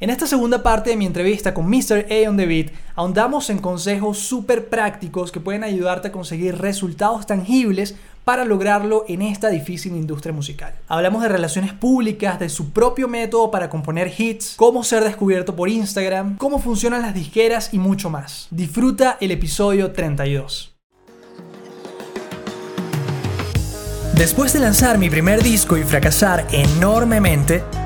En esta segunda parte de mi entrevista con Mr. A on the Beat, ahondamos en consejos súper prácticos que pueden ayudarte a conseguir resultados tangibles para lograrlo en esta difícil industria musical. Hablamos de relaciones públicas, de su propio método para componer hits, cómo ser descubierto por Instagram, cómo funcionan las disqueras y mucho más. Disfruta el episodio 32. Después de lanzar mi primer disco y fracasar enormemente,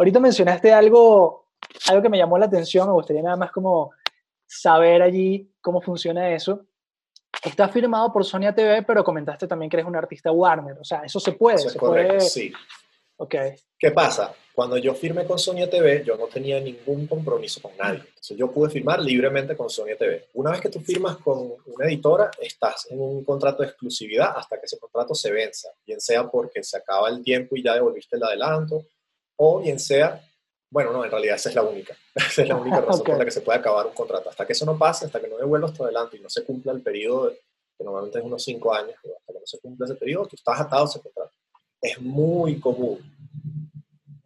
Ahorita mencionaste algo, algo que me llamó la atención, me gustaría nada más como saber allí cómo funciona eso. Está firmado por Sonia TV, pero comentaste también que eres un artista Warner, o sea, eso se puede. Eso es correcto, sí. Ok. ¿Qué pasa? Cuando yo firmé con Sonia TV, yo no tenía ningún compromiso con nadie. Entonces yo pude firmar libremente con Sonia TV. Una vez que tú firmas con una editora, estás en un contrato de exclusividad hasta que ese contrato se venza, bien sea porque se acaba el tiempo y ya devolviste el adelanto, o bien sea, bueno, no, en realidad esa es la única, esa es la única razón por la que se puede acabar un contrato. Hasta que eso no pase, hasta que no devuelvas tu adelante y no se cumpla el periodo, que normalmente es unos cinco años, hasta que no se cumpla ese periodo, tú estás atado a ese contrato. Es muy común,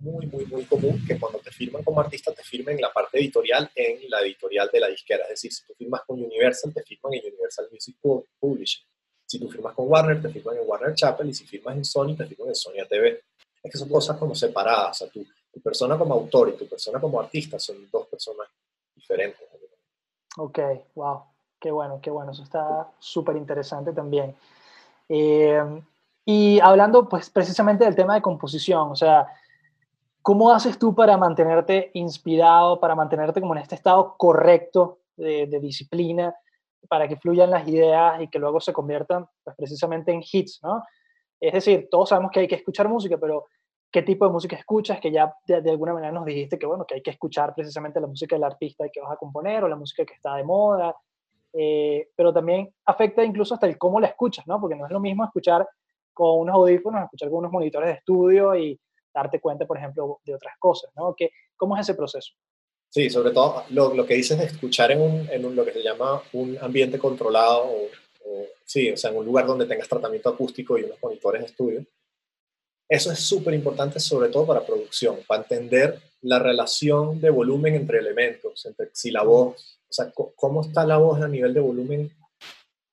muy, muy, muy común que cuando te firman como artista te firmen la parte editorial en la editorial de la disquera. Es decir, si tú firmas con Universal, te firman en Universal Music Publishing. Si tú firmas con Warner, te firman en Warner Chapel. Y si firmas en Sony, te firman en Sony TV es que son cosas como separadas. O sea, tu, tu, persona como autor y tu persona como artista son dos personas diferentes. Ok, wow. Qué bueno, qué bueno. Eso está súper interesante también. Eh, y hablando pues precisamente del tema de composición, o sea, ¿cómo haces tú para mantenerte inspirado, para mantenerte como en este estado correcto de, de disciplina, para que fluyan las ideas y que luego se conviertan pues precisamente en hits, ¿no? Es decir, todos sabemos que hay que escuchar música, pero ¿qué tipo de música escuchas? Que ya de, alguna manera nos dijiste que, bueno, que hay que escuchar precisamente la música del artista que vas a componer o la música que está de moda, eh, pero también afecta incluso hasta el cómo la escuchas, ¿no? Porque no es lo mismo escuchar con unos audífonos, escuchar con unos monitores de estudio y darte cuenta, por ejemplo, de otras cosas, ¿no? ¿Qué, ¿Cómo es ese proceso? Sí, sobre todo lo, lo que dices de escuchar en, un, en un, lo que se llama un ambiente controlado o sí, o sea, en un lugar donde tengas tratamiento acústico y unos monitores de estudio. Eso es súper importante, sobre todo para producción, para entender la relación de volumen entre elementos, entre si la voz, o sea, cómo está la voz a nivel de volumen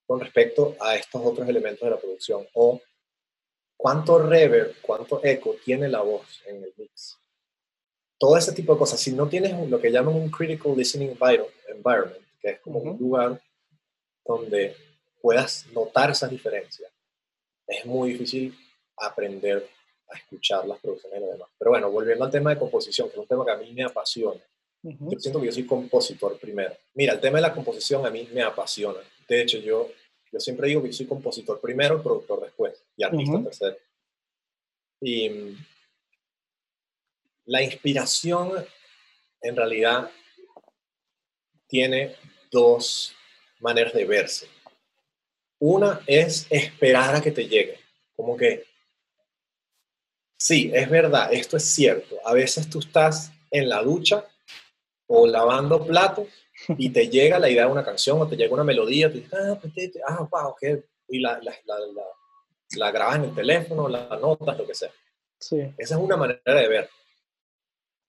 con respecto a estos otros elementos de la producción, o cuánto reverb, cuánto eco tiene la voz en el mix. Todo ese tipo de cosas. Si no tienes lo que llaman un critical listening environment, que es como un lugar donde puedas notar esas diferencias, es muy difícil aprender a escuchar las producciones de los demás. Pero bueno, volviendo al tema de composición, que es un tema que a mí me apasiona. Yo siento que yo soy compositor primero. Mira, el tema de la composición a mí me apasiona. De hecho, yo, yo siempre digo que yo soy compositor primero, productor después y artista tercero. Y mm, la inspiración en realidad tiene dos maneras de verse. Una es esperar a que te llegue. Como que, sí, es verdad, esto es cierto. A veces tú estás en la ducha o lavando platos y te llega la idea de una canción o te llega una melodía, te dices, ah, pues, ah, wow, qué, y la, la, la, la, grabas en el teléfono, la notas, lo que sea. Sí. Esa es una manera de ver.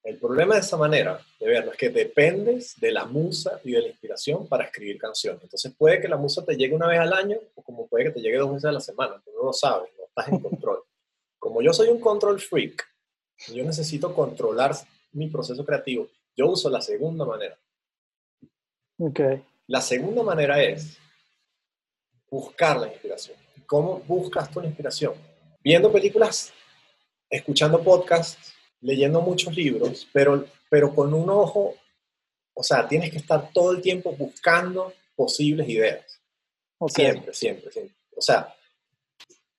El problema de esa manera de verlo es que dependes de la musa y de la inspiración para escribir canciones. Entonces puede que la musa te llegue una vez al año o como puede que te llegue dos veces a la semana. Tú no lo sabes, no estás en control. Como yo soy un control freak, yo necesito controlar mi proceso creativo. Yo uso la segunda manera. Okay. La segunda manera es buscar la inspiración. ¿Cómo buscas tu inspiración? Viendo películas, escuchando podcasts, leyendo muchos libros, pero, pero con un ojo, o sea, tienes que estar todo el tiempo buscando posibles ideas. Siempre, siempre, siempre. O sea,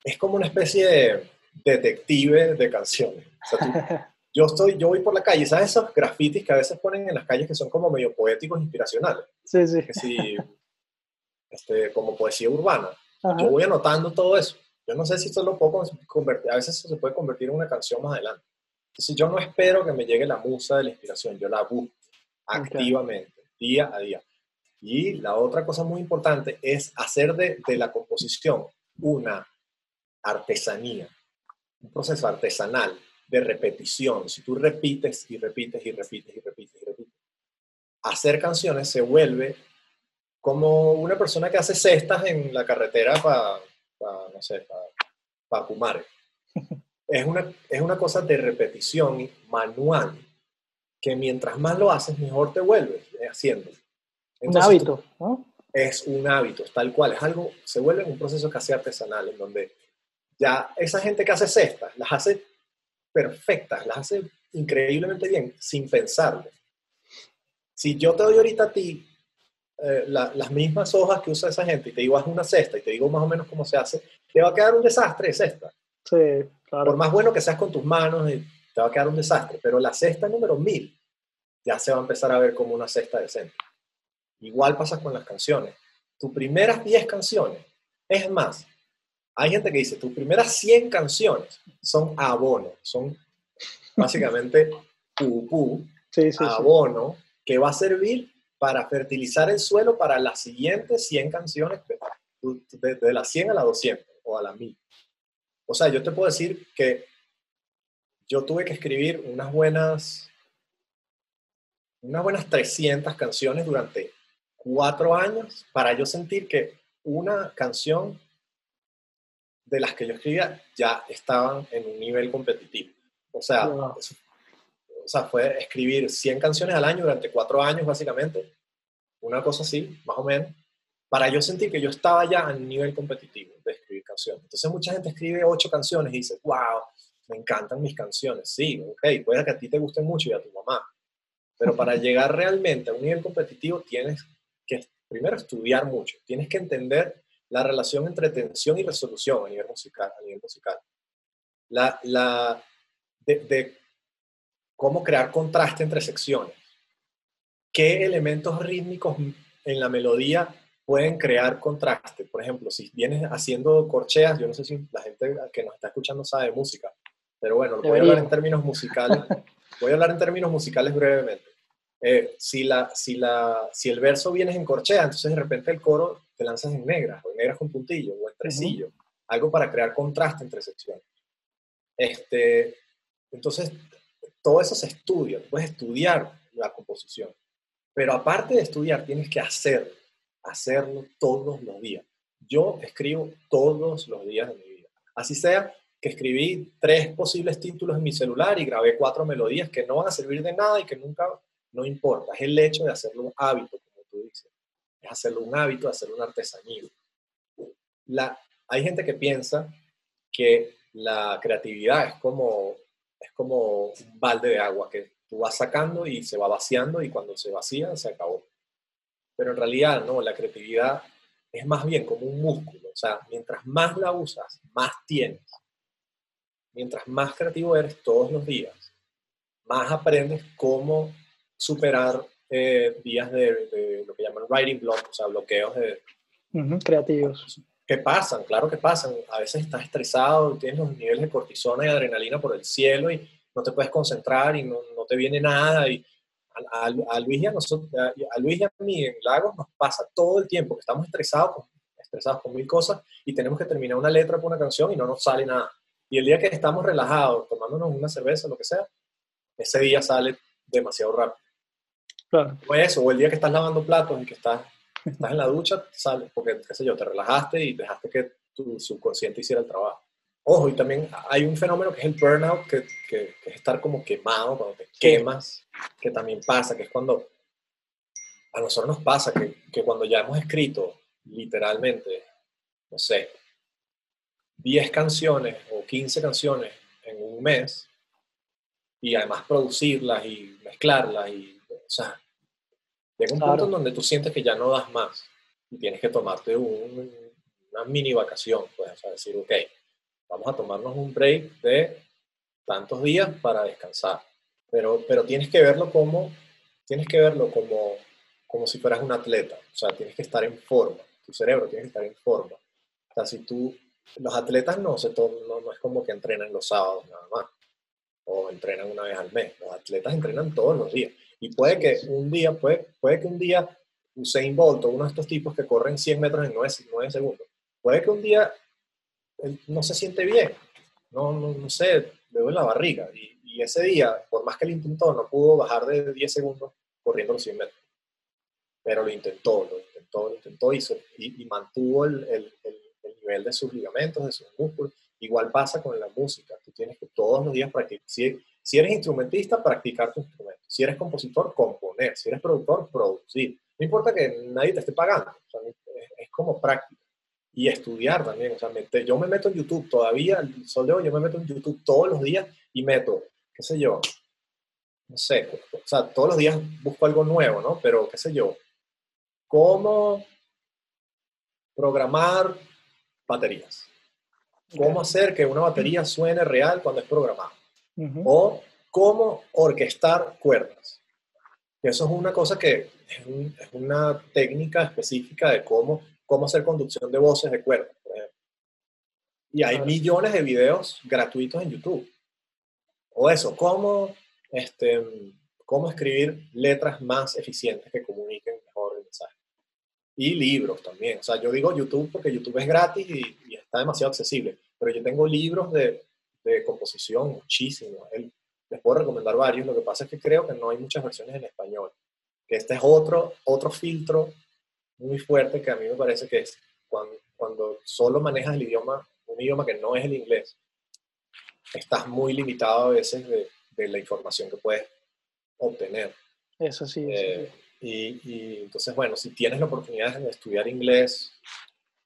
es como una especie de detective de canciones. O sea, yo, estoy, yo voy por la calle, ¿sabes esos grafitis que a veces ponen en las calles que son como medio poéticos, inspiracionales? Sí, sí. Que sí, este, como poesía urbana. Yo voy anotando todo eso. Yo no sé si esto lo puedo convertir, a veces se puede convertir en una canción más adelante. Entonces yo no espero que me llegue la musa de la inspiración, yo la busco activamente, día a día. Y la otra cosa muy importante es hacer de, de la composición una artesanía, un proceso artesanal de repetición. Si tú repites y repites y repites y repites y repites, hacer canciones se vuelve como una persona que hace cestas en la carretera para, no sé, para pa Es una, es una cosa de repetición manual, que mientras más lo haces, mejor te vuelves haciendo. un hábito, ¿no? Es un hábito, tal cual. Es algo, se vuelve un proceso casi artesanal, en donde ya esa gente que hace cestas, las hace perfectas, las hace increíblemente bien, sin pensarlo. Si yo te doy ahorita a ti eh, las mismas hojas que usa esa gente y te digo haz una cesta y te digo más o menos cómo se hace, te va a quedar un desastre de cesta. Sí, claro. Por más bueno que seas con tus manos, eh, te va a quedar un desastre. Pero la cesta número mil ya se va a empezar a ver como una cesta decente. Igual pasa con las canciones. Tus primeras 10 canciones, es más, hay gente que dice, tus primeras 100 canciones son abono, son básicamente pupú, abono, que va a servir para fertilizar el suelo para las siguientes 100 canciones, de, la 100 a la 200 o a la 1000. O sea, yo te puedo decir que yo tuve que escribir unas buenas, unas buenas 300 canciones durante cuatro años para yo sentir que una canción de las que yo escribía ya estaban en un nivel competitivo. O sea, o sea, fue escribir 100 canciones al año durante cuatro años, básicamente, una cosa así, más o menos, para yo sentir que yo estaba ya a nivel competitivo de canciones. Entonces mucha gente escribe ocho canciones y dice, wow, me encantan mis canciones. Sí, ok, puede que a ti te gusten mucho y a tu mamá, pero para llegar realmente a un nivel competitivo tienes que primero estudiar mucho, tienes que entender la relación entre tensión y resolución a nivel musical. A nivel musical. La, la, de cómo crear contraste entre secciones. ¿Qué elementos rítmicos en la melodía pueden crear contraste? Por ejemplo, si vienes haciendo corcheas, yo no sé si la gente que nos está escuchando sabe de música, pero bueno, voy a hablar en términos musicales. voy a hablar en términos musicales brevemente. Eh, si, la, si, la, si el verso viene en corchea, entonces de repente el coro te lanzas en negras, o en negras con puntillo, o en tresillo, algo para crear contraste entre secciones. Este, entonces, todo eso se estudia, puedes estudiar la composición, pero aparte de estudiar, tienes que hacerlo, hacerlo todos los días. Yo escribo todos los días de mi vida. Así sea que escribí tres posibles títulos en mi celular y grabé cuatro melodías que no van a servir de nada y que nunca, no importa. Es el hecho de hacerlo un hábito, como tú dices. Es hacerlo un hábito, hacerlo una artesanía. La, hay gente que piensa que la creatividad es como es como un balde de agua que tú vas sacando y se va vaciando y cuando se vacía se acabó. Pero en realidad no, la creatividad es más bien como un músculo, o sea, mientras más la usas, más tienes. Mientras más creativo eres todos los días, más aprendes cómo superar eh, días de, lo que llaman writing blocks, o sea, bloqueos de, creativos que pasan, claro que pasan. A veces estás estresado, tienes los niveles de cortisona y adrenalina por el cielo y no te puedes concentrar y no, no te viene nada. Y a, a, Luis y a, nosotros, a, Luis y a mí en Lagos nos pasa todo el tiempo que estamos estresados con, estresados con mil cosas y tenemos que terminar una letra por una canción y no nos sale nada. Y el día que estamos relajados, tomándonos una cerveza, lo que sea, ese día sale demasiado rápido. Claro. O eso, o el día que estás lavando platos y que estás estás en la ducha, sales, porque, qué sé yo, te relajaste y dejaste que tu subconsciente hiciera el trabajo. Ojo, y también hay un fenómeno que es el burnout, que, que, es estar como quemado, cuando te quemas, que también pasa, que es cuando a nosotros nos pasa que, que cuando ya hemos escrito literalmente, no sé, 10 canciones o 15 canciones en un mes, y además producirlas y mezclarlas, y, o sea, Llega un punto en donde tú sientes que ya no das más y tienes que tomarte una mini vacación, pues, o sea, decir, ok, vamos a tomarnos un break de tantos días para descansar. Pero, pero tienes que verlo como, tienes que verlo como, como si fueras un atleta. O sea, tienes que estar en forma. Tu cerebro tiene que estar en forma. O sea, si tú, los atletas no, se no, no es como que entrenan los sábados nada más. O entrenan una vez al mes. Los atletas entrenan todos los días. Y puede que un día, puede, puede que un día Usain Bolt o uno de estos tipos que corren 100 metros en 9, 9 segundos, puede que un día no se siente bien, no, no, no sé, le duele la barriga. Y, ese día, por más que lo intentó, no pudo bajar de 10 segundos corriendo los 100 metros. Pero lo intentó, lo intentó, lo intentó y, y, mantuvo el, nivel de sus ligamentos, de sus músculos. Igual pasa con la música, tú tienes que todos los días practicar. Si, si eres instrumentista, practicar tu instrumento. Si eres compositor, componer. Si eres productor, producir. No importa que nadie te esté pagando, es, como práctica y estudiar también. O sea, yo me meto en YouTube todavía, el sol de hoy, yo me meto en YouTube todos los días y meto, qué sé yo, no sé, o sea, todos los días busco algo nuevo, ¿no? Pero, qué sé yo, cómo programar baterías. Cómo hacer que una batería suene real cuando es programada. O cómo orquestar cuerdas. Eso es una cosa que es, una técnica específica de cómo cómo hacer conducción de voces de ejemplo. Y hay millones de videos gratuitos en YouTube. O eso, cómo, este, cómo escribir letras más eficientes que comuniquen mejor el mensaje. Y libros también. O sea, yo digo YouTube porque YouTube es gratis y, está demasiado accesible. Pero yo tengo libros de, de composición muchísimos. Les puedo recomendar varios. Lo que pasa es que creo que no hay muchas versiones en español. Que este es otro, otro filtro muy fuerte que a mí me parece que es cuando, cuando solo manejas el idioma, un idioma que no es el inglés, estás muy limitado a veces de, de la información que puedes obtener. Eso sí. Eh, y, y, entonces, bueno, si tienes la oportunidad de estudiar inglés,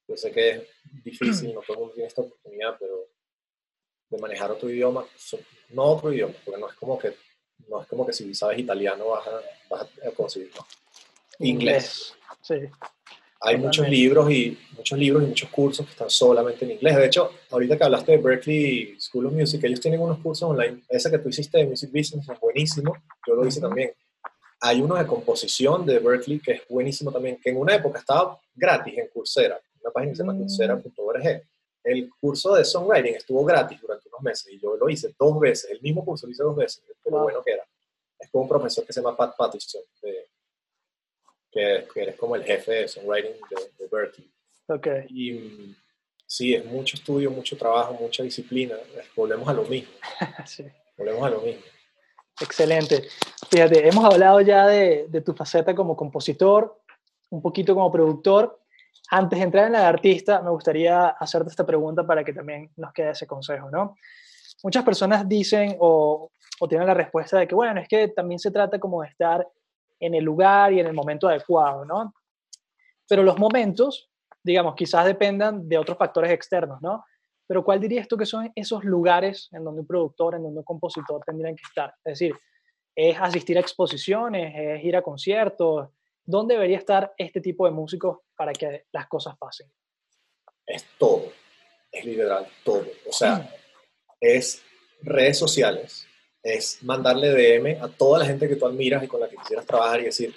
yo sé que es difícil, no todo el mundo tiene esta oportunidad, pero de manejar otro idioma, no otro idioma, porque no es como que, no es como que si sabes italiano vas a, vas a conseguirlo. Inglés. Sí. Hay muchos libros y muchos libros y muchos cursos que están solamente en inglés. De hecho, ahorita que hablaste de Berkeley School of Music, ellos tienen unos cursos online. Ese que tú hiciste de Music Business es buenísimo. Yo lo hice también. Hay uno de composición de Berkeley que es buenísimo también, que en una época estaba gratis en Coursera, una página que se llama mm. coursera.org. El curso de songwriting estuvo gratis durante unos meses y yo lo hice dos veces. El mismo curso lo hice dos veces, pero bueno que era. Es con un profesor que se llama Pat Patterson de, que, eres como el jefe de songwriting de, Berkeley. Okay. Y sí, es mucho estudio, mucho trabajo, mucha disciplina. Volvemos a lo mismo. sí. Volvemos a lo mismo. Excelente. Fíjate, hemos hablado ya de, de, tu faceta como compositor, un poquito como productor. Antes de entrar en la de artista, me gustaría hacerte esta pregunta para que también nos quede ese consejo, ¿no? Muchas personas dicen o, o tienen la respuesta de que, bueno, es que también se trata como de estar en el lugar y en el momento adecuado, ¿no? Pero los momentos, digamos, quizás dependan de otros factores externos, ¿no? Pero ¿cuál dirías tú que son esos lugares en donde un productor, en donde un compositor tendrían que estar? Es decir, ¿es asistir a exposiciones? ¿Es ir a conciertos? ¿Dónde debería estar este tipo de músicos para que las cosas pasen? Es todo, es literal todo. O sea, mm. es redes sociales, es mandarle DM a toda la gente que tú admiras y con la que quisieras trabajar y decir,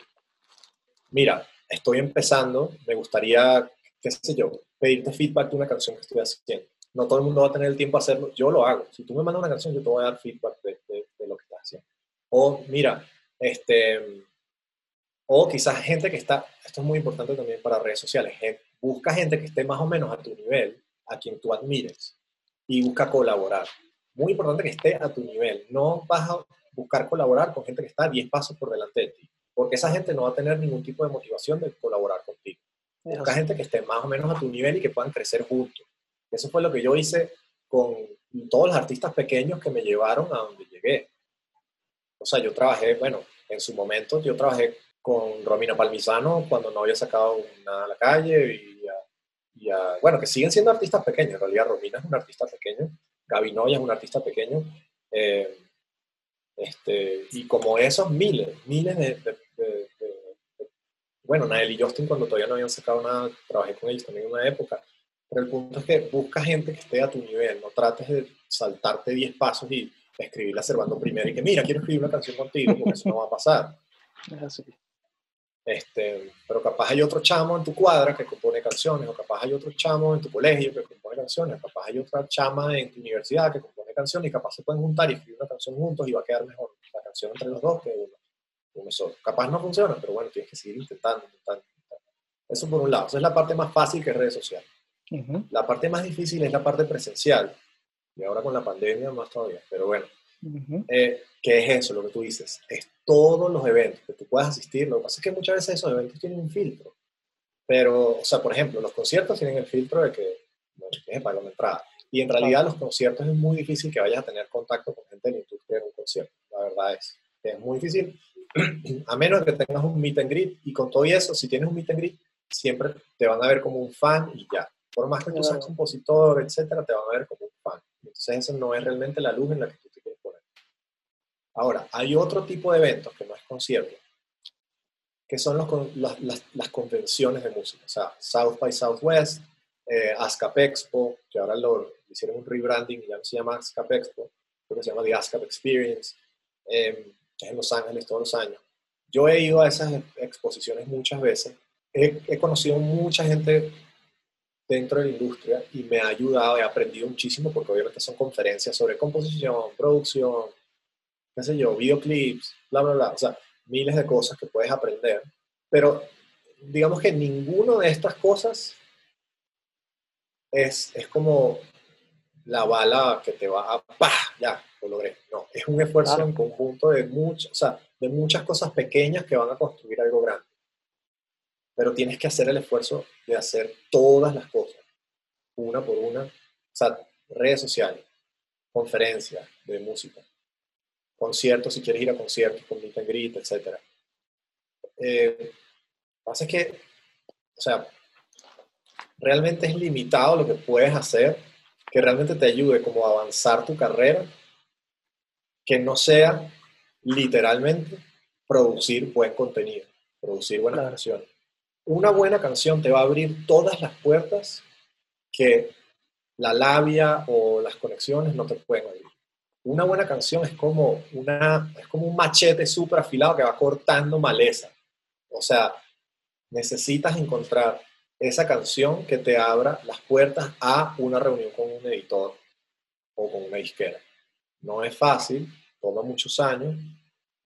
mira, estoy empezando, me gustaría, qué sé yo, pedirte feedback de una canción que estoy haciendo. No todo el mundo va a tener el tiempo a hacerlo, yo lo hago. Si tú me mandas una canción, yo te voy a dar feedback de, lo que estás haciendo. O mira, este, o quizás gente que está, esto es muy importante también para redes sociales, busca gente que esté más o menos a tu nivel, a quien tú admires, y busca colaborar muy importante que esté a tu nivel. No vas a buscar colaborar con gente que está 10 pasos por delante de ti, porque esa gente no va a tener ningún tipo de motivación de colaborar contigo. Busca gente que esté más o menos a tu nivel y que puedan crecer juntos. Eso fue lo que yo hice con todos los artistas pequeños que me llevaron a donde llegué. O sea, yo trabajé, bueno, en su momento yo trabajé con Romina Palmisano cuando no había sacado nada a la calle y, y bueno, que siguen siendo artistas pequeños. En realidad Romina es un artista pequeño Gaby Noya es un artista pequeño. Eh, este, y como esos miles, miles de, bueno, Nael y Justin cuando todavía no habían sacado nada, trabajé con ellos también en una época, pero el punto es que busca gente que esté a tu nivel, no trates de saltarte 10 pasos y, escribirla Servando primero y que, mira, quiero escribir una canción contigo, porque eso no va a pasar. Este, pero capaz hay otro chamo en tu cuadra que compone canciones, o capaz hay otro chamo en tu colegio que compone canciones, capaz hay otra chama en tu universidad que compone canciones y capaz se pueden juntar y escribir una canción juntos y va a quedar mejor la canción entre los dos que uno, uno solo. Capaz no funciona, pero bueno, tienes que seguir intentando, intentando, Eso por un lado. Esa es la parte más fácil que es redes sociales. La parte más difícil es la parte presencial. Y ahora con la pandemia más todavía. Pero bueno, eh, ¿qué es eso? Lo que tú dices. Es todos los eventos que tú puedas asistir. Lo que pasa es que muchas veces esos eventos tienen un filtro. Pero, o sea, por ejemplo, los conciertos tienen el filtro de que no tienes que una entrada. Y en realidad los conciertos es muy difícil que vayas a tener contacto con gente de la industria en un concierto. La verdad es que es muy difícil. A menos que tengas un meet and greet. Y con todo eso, si tienes un meet and greet, siempre te van a ver como un fan y ya. Por más que tú seas compositor, etcétera, te van a ver como un fan. Entonces, eso no es realmente la luz en la que tú. Ahora, hay otro tipo de eventos que no es concierto, que son los, las, las, convenciones de música. O sea, South by Southwest, eh, ASCAP Expo, que ahora lo hicieron un rebranding y ya no se llama ASCAP Expo, creo que se llama The ASCAP Experience, eh, es en Los Ángeles todos los años. Yo he ido a esas exposiciones muchas veces. He, he conocido mucha gente dentro de la industria y me ha ayudado, he aprendido muchísimo porque obviamente son conferencias sobre composición, producción, qué sé yo, videoclips, bla, bla, bla, o sea, miles de cosas que puedes aprender, pero digamos que ninguna de estas cosas es, es como la bala que te va a, ¡pah! Ya, lo logré. No, es un esfuerzo en conjunto de, muchas, o sea, de muchas cosas pequeñas que van a construir algo grande. Pero tienes que hacer el esfuerzo de hacer todas las cosas, una por una, o sea, redes sociales, conferencias de música, conciertos, si quieres ir a conciertos con meet and greet, etc. Eh, lo que pasa es que, o sea, realmente es limitado lo que puedes hacer que realmente te ayude como a avanzar tu carrera, que no sea literalmente producir buen contenido, producir buenas canciones una buena canción te va a abrir todas las puertas que la labia o las conexiones no te pueden abrir. Una buena canción es como, una, es como un machete súper afilado que va cortando maleza. O sea, necesitas encontrar esa canción que te abra las puertas a una reunión con un editor o con una disquera. No es fácil, toma muchos años.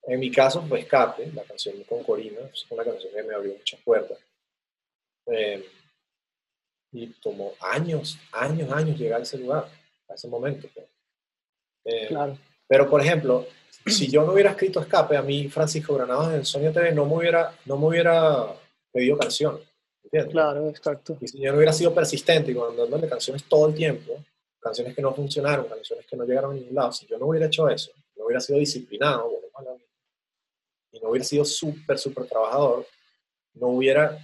En mi caso fue Escape, la canción con Corina, es una canción que me abrió muchas puertas. Eh, y tomó años, años, años llegar a ese lugar, a ese momento. Pues. Eh, claro. Pero, por ejemplo, si yo no hubiera escrito Escape, a mí Francisco Granados en Sonia TV no me hubiera, no me hubiera pedido canciones. ¿entiendes? Claro, exacto. Y si yo no hubiera sido persistente y dándole canciones todo el tiempo, canciones que no funcionaron, canciones que no llegaron a ningún lado, si yo no hubiera hecho eso, no hubiera sido disciplinado, y no hubiera sido súper, súper trabajador, no hubiera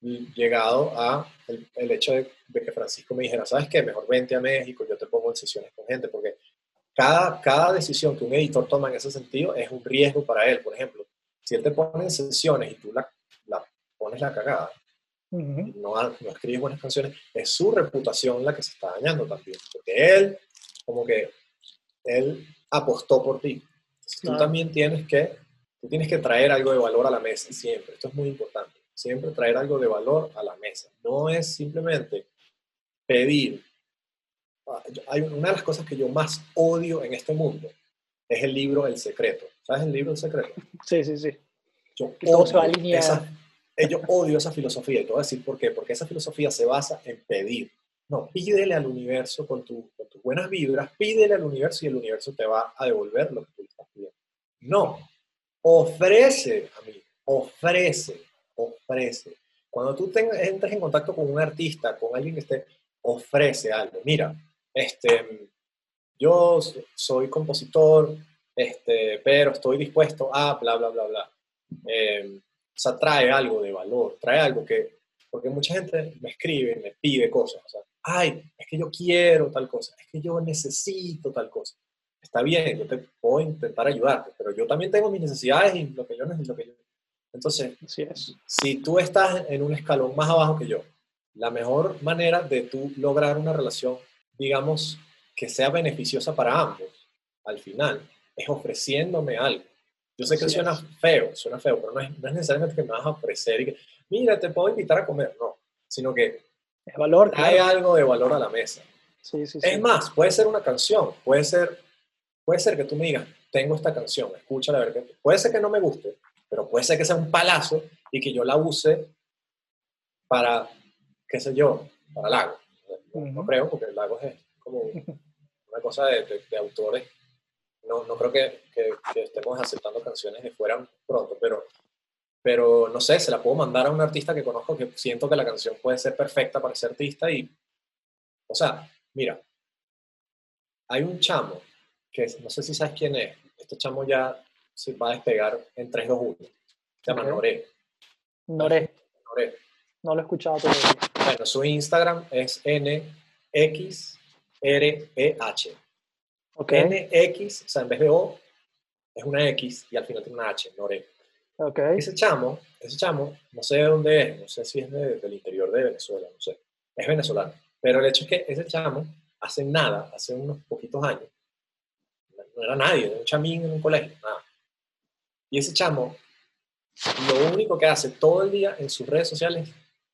llegado a el, hecho de, que Francisco me dijera, ¿sabes qué? Mejor vente a México, yo te pongo en sesiones con gente, porque cada, cada decisión que un editor toma en ese sentido es un riesgo para él. Por ejemplo, si él te pone en sesiones y tú la, la pones la cagada, no, no escribes buenas canciones, es su reputación la que se está dañando también, porque él, como que, él apostó por ti. Tú también tienes que, tú tienes que traer algo de valor a la mesa siempre, esto es muy importante siempre traer algo de valor a la mesa. No es simplemente pedir. Hay una de las cosas que yo más odio en este mundo es el libro El Secreto. ¿Sabes el libro El Secreto? Sí, sí, sí. Yo odio, esa, eh, yo odio esa filosofía y te voy a decir por qué. Porque esa filosofía se basa en pedir. No, pídele al universo con, tu, con tus buenas vibras, pídele al universo y el universo te va a devolver lo que tú estás pidiendo. No, ofrece, a mí, ofrece ofrece. Cuando tú entres en contacto con un artista, con alguien que esté, ofrece algo. Mira, este, yo soy compositor, este, pero estoy dispuesto a bla, bla, bla, bla. Eh, o sea, trae algo de valor, trae algo que, porque mucha gente me escribe, me pide cosas, o sea, ay, es que yo quiero tal cosa, es que yo necesito tal cosa. Está bien, yo te puedo intentar ayudarte, pero yo también tengo mis necesidades y lo que yo necesito, que yo entonces, si tú estás en un escalón más abajo que yo, la mejor manera de tú lograr una relación, digamos, que sea beneficiosa para ambos, al final, es ofreciéndome algo. Yo sé que suena feo, suena feo, pero no es, no es, necesariamente que me vas a ofrecer y que, mira, te puedo invitar a comer, no, sino que es valor, hay algo de valor a la mesa. Sí, sí, es más, puede ser una canción, puede ser, puede ser que tú me digas, tengo esta canción, escúchala, a ver qué. Puede ser que no me guste, pero puede ser que sea un palazo y que yo la use para, qué sé yo, para No, creo, porque Lago es como una cosa de, de, autores. No, no creo que, que, estemos aceptando canciones de fuera pronto, pero, pero no sé, se la puedo mandar a un artista que conozco que siento que la canción puede ser perfecta para ese artista y, o sea, mira, hay un chamo que no sé si sabes quién es, este chamo ya se va a despegar en 3, 2, 1. Se llama Noré. Noré. Noré. No lo he escuchado todavía. Bueno, su Instagram es NXREH. Okay. NX, o sea, en vez de O, es una X y al final tiene una H, Noré. Okay. Ese chamo, ese chamo, no sé de dónde es, no sé si es del interior de Venezuela, no sé. Es venezolano. Pero el hecho es que ese chamo, hace nada, hace unos poquitos años, no era nadie, era un chamín en un colegio, nada. Y ese chamo, lo único que hace todo el día en sus redes sociales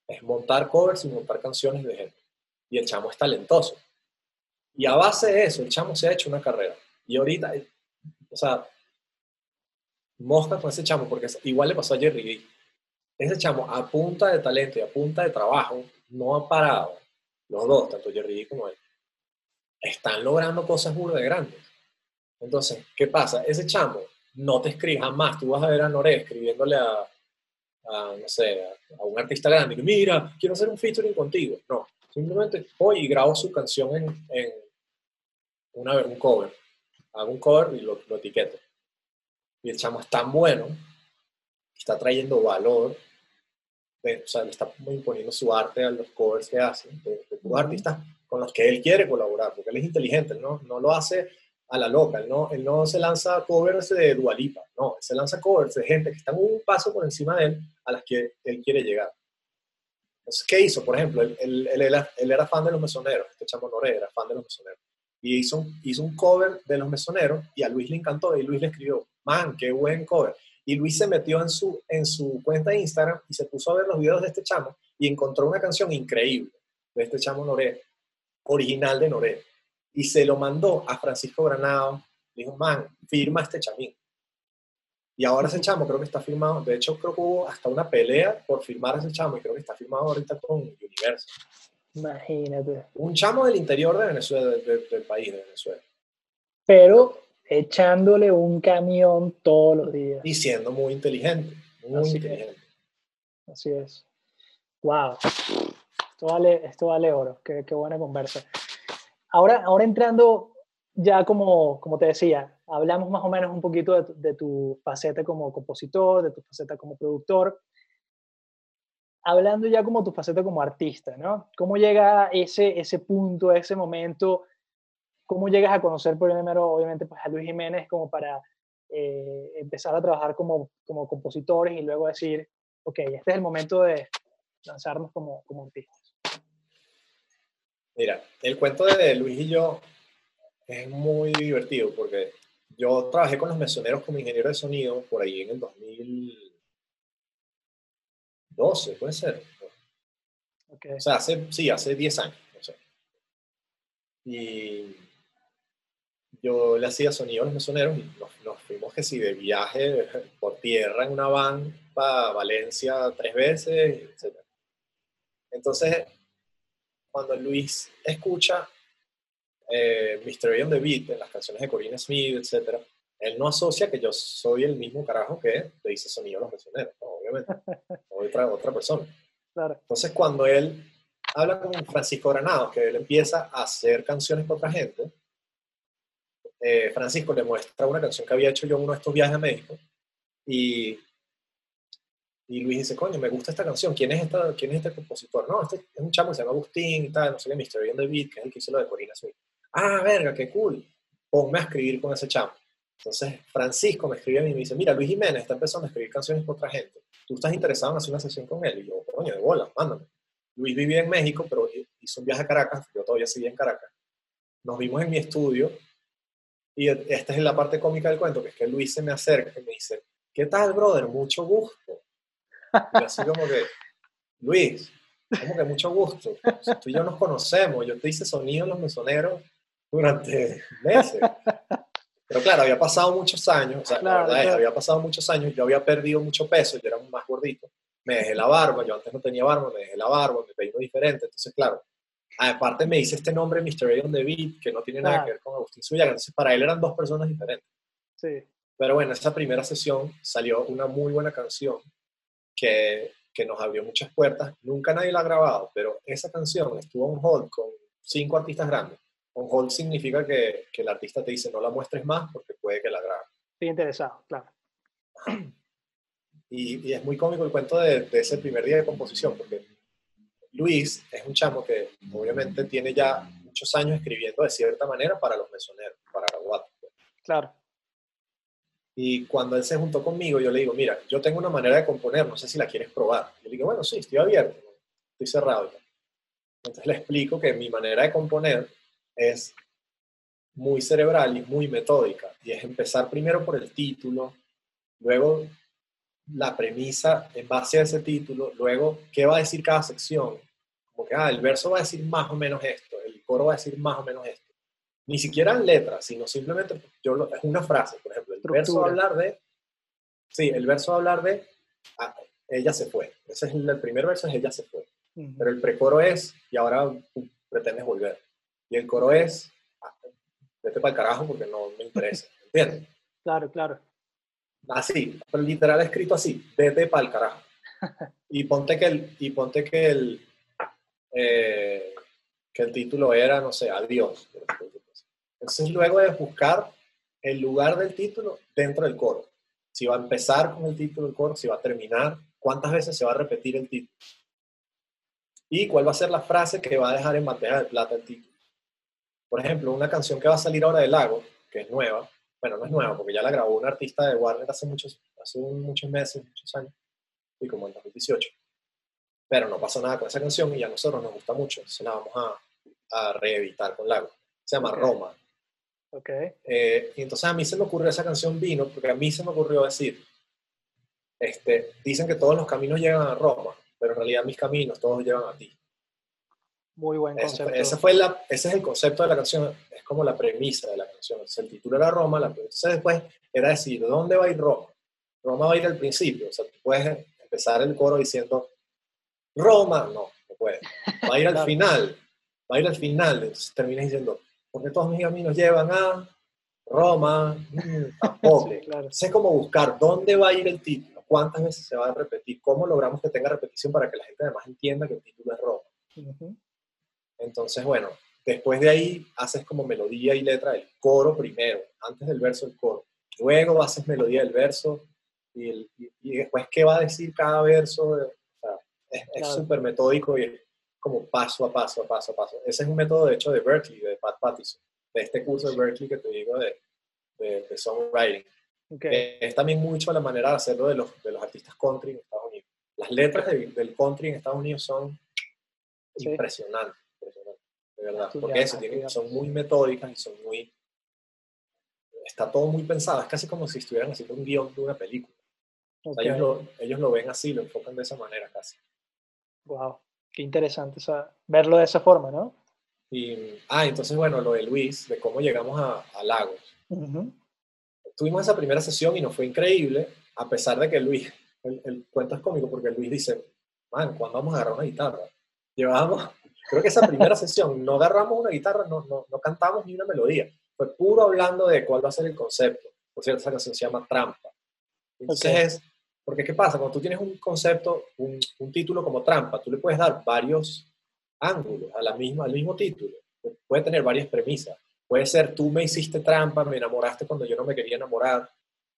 es montar covers y montar canciones de gente. Y el chamo es talentoso. Y a base de eso, el chamo se ha hecho una carrera. Y ahorita, o sea, mosca con ese chamo, porque igual le pasó a Jerry B. Ese chamo, a punta de talento y a punta de trabajo, no ha parado. Los dos, tanto Jerry B como él, están logrando cosas muy grandes. Entonces, ¿qué pasa? Ese chamo no te escribe jamás. Tú vas a ver a Noré escribiéndole a, no sé, a, un artista grande mira, quiero hacer un featuring contigo. No, simplemente voy y grabo su canción en, en una, un cover. Hago un cover y lo, etiqueto. Y el chamo es tan bueno, está trayendo valor, o sea, le está imponiendo su arte a los covers que hace, de, de artistas con los que él quiere colaborar, porque él es inteligente, ¿no? No lo hace a la loca. Él no, él no se lanza covers de Dualipa, no, se lanza covers de gente que está un paso por encima de él a las que él quiere llegar. Entonces, ¿qué hizo? Por ejemplo, él, él, él, era, fan de los mesoneros, este chamo Noré era fan de los mesoneros. Y hizo, hizo un cover de los mesoneros y a Luis le encantó y Luis le escribió, man, qué buen cover. Y Luis se metió en su, en su cuenta de Instagram y se puso a ver los videos de este chamo y encontró una canción increíble de este chamo Noré, original de Noré y se lo mandó a Francisco Granado. dijo, man, firma este chamín. Y ahora ese chamo creo que está firmado, de hecho creo que hubo hasta una pelea por firmar ese chamo y creo que está firmado ahorita con Universo. Imagínate. Un chamo del interior de Venezuela, del país de Venezuela. Pero echándole un camión todos los días. Y siendo muy inteligente, muy inteligente. Así es. Wow. Esto vale, esto vale oro. Qué, qué buena conversa. Ahora, ahora entrando ya como, como te decía, hablamos más o menos un poquito de, tu faceta como compositor, de tu faceta como productor. Hablando ya como tu faceta como artista, ¿no? ¿Cómo llega ese, ese punto, ese momento? ¿Cómo llegas a conocer primero, obviamente, pues a Luis Jiménez como para eh, empezar a trabajar como, como compositores y luego decir, ok, este es el momento de lanzarnos como, como artistas? Mira, el cuento de Luis y yo es muy divertido porque yo trabajé con los mesoneros como ingeniero de sonido por ahí en el 2012, puede ser. O sea, hace, sí, hace 10 años, no sé. Y yo le hacía sonido a los mesoneros y nos, nos fuimos que sí, de viaje por tierra en una van para Valencia tres veces, etc. Entonces, cuando Luis escucha eh, Mystery on the Beat, en las canciones de Corinne Smith, etc., él no asocia que yo soy el mismo carajo que le hice sonido a los misioneros, obviamente, o otra, otra persona. Entonces, cuando él habla con Francisco Granado, que él empieza a hacer canciones para otra gente, eh, Francisco le muestra una canción que había hecho yo en uno de estos viajes a México, y y Luis dice, coño, me gusta esta canción, ¿quién es, esta, quién es este compositor? No, este es un chamo que se llama Agustín y tal, no sé qué, Mr. Beyond the Beat, que es el que hizo lo de Corina Smith. Ah, verga, qué cool. Ponme a escribir con ese chamo. Entonces, Francisco me escribe a mí y me dice, mira, Luis Jiménez está empezando a escribir canciones para otra gente. ¿Tú estás interesado en hacer una sesión con él? Y yo, coño, de bola, mándame. Luis vivía en México, pero hizo un viaje a Caracas, yo todavía seguía en Caracas. Nos vimos en mi estudio Y esta es la parte cómica del cuento, que es que Luis se me acerca y me dice, ¿qué tal, brother? Mucho gusto. Y así como que, Luis, como que mucho gusto. Tú y yo nos conocemos, yo te hice sonido en los mesoneros durante meses. Pero claro, había pasado muchos años, o sea, la verdad es, había pasado muchos años, yo había perdido mucho peso, yo era más gordito, me dejé la barba, yo antes no tenía barba, me dejé la barba, me peino diferente, entonces claro, aparte me hice este nombre Mr. Aeon David, que no tiene nada que ver con Agustín Suyaga, entonces para él eran dos personas diferentes. Sí. Pero bueno, esa primera sesión salió una muy buena canción que, que nos abrió muchas puertas, nunca nadie la ha grabado, pero esa canción estuvo en hold con cinco artistas grandes on hold significa que, que, el artista te dice no la muestres más porque puede que la grabe. Estoy interesado, claro. Y, y, es muy cómico el cuento de, de, ese primer día de composición, porque Luis es un chamo que obviamente tiene ya muchos años escribiendo de cierta manera para los mesoneros, para Araguato. Claro. Y cuando él se juntó conmigo, yo le digo, mira, yo tengo una manera de componer, no sé si la quieres probar. Y le digo, bueno, sí, estoy abierto, estoy cerrado. Entonces le explico que mi manera de componer es muy cerebral y muy metódica. Y es empezar primero por el título, luego la premisa en base a ese título, luego qué va a decir cada sección. Como que, ah, el verso va a decir más o menos esto, el coro va a decir más o menos esto. Ni siquiera en letras, sino simplemente, yo es una frase, por ejemplo, el verso va a hablar de, sí, el verso va a hablar de, ah, ella se fue. Ese es el, primer verso, es ella se fue. Pero el precoro es, y ahora pretendes volver. Y el coro es, vete para el carajo porque no me interesa, ¿entiendes? Claro, claro. Así, literal escrito así, vete para el carajo. Y ponte que el, y ponte que el, eh, que el título era, no sé, adiós. Entonces luego de buscar el lugar del título dentro del coro. Si va a empezar con el título del coro, si va a terminar, cuántas veces se va a repetir el título. Y cuál va a ser la frase que va a dejar en bandeja de plata el título. Por ejemplo, una canción que va a salir ahora de Lago, que es nueva, bueno, no es nueva porque ya la grabó un artista de Warner hace muchos, hace muchos meses, muchos años, y como en 2018. Pero no pasó nada con esa canción y a nosotros nos gusta mucho, entonces la vamos a, a reeditar con Lago. Se llama Roma. Ok. Eh, y entonces a mí se me ocurrió esa canción vino porque a mí se me ocurrió decir, este, dicen que todos los caminos llegan a Roma, pero en realidad mis caminos todos llevan a ti. Muy buen concepto. Ese, fue la, ese es el concepto de la canción, es como la premisa de la canción. el título era Roma, la, entonces después era decir, ¿dónde va a ir Roma? Roma va a ir al principio, o sea, tú puedes empezar el coro diciendo, Roma, no, no puede. Va a ir al final, va a ir al final, entonces terminas diciendo, porque todos mis caminos llevan a Roma, mm, tampoco. sí, claro. es como buscar dónde va a ir el título, cuántas veces se va a repetir, cómo logramos que tenga repetición para que la gente además entienda que el título es Roma. Entonces, bueno, después de ahí haces como melodía y letra del coro primero, antes del verso el coro. Luego haces melodía del verso y, después qué va a decir cada verso. es súper metódico y es como paso a paso, a paso a paso. Ese es un método, de hecho, de Berkeley, de Pat Pattison, de este curso de Berkeley que te digo de, de, songwriting. Es también mucho la manera de hacerlo de los, de los artistas country en Estados Unidos. Las letras del country en Estados Unidos son impresionantes de verdad, porque eso, son muy metódicas y son muy... Está todo muy pensado, es casi como si estuvieran haciendo un guion de una película. ellos, lo, ellos lo ven así, lo enfocan de esa manera casi. Wow, qué interesante verlo de esa forma, ¿no? Y, ah, entonces, bueno, lo de Luis, de cómo llegamos a, Lagos. Tuvimos esa primera sesión y nos fue increíble, a pesar de que Luis, el, el cuento es cómico porque Luis dice, man, ¿cuándo vamos a agarrar una guitarra? Llevábamos Creo que esa primera sesión no agarramos una guitarra, no, no, no cantamos ni una melodía. Fue puro hablando de cuál va a ser el concepto. Por cierto, esa canción se llama Trampa. Entonces, porque ¿qué pasa? Cuando tú tienes un concepto, un, un, título como Trampa, tú le puedes dar varios ángulos a la misma, al mismo título. Puede tener varias premisas. Puede ser, tú me hiciste trampa, me enamoraste cuando yo no me quería enamorar,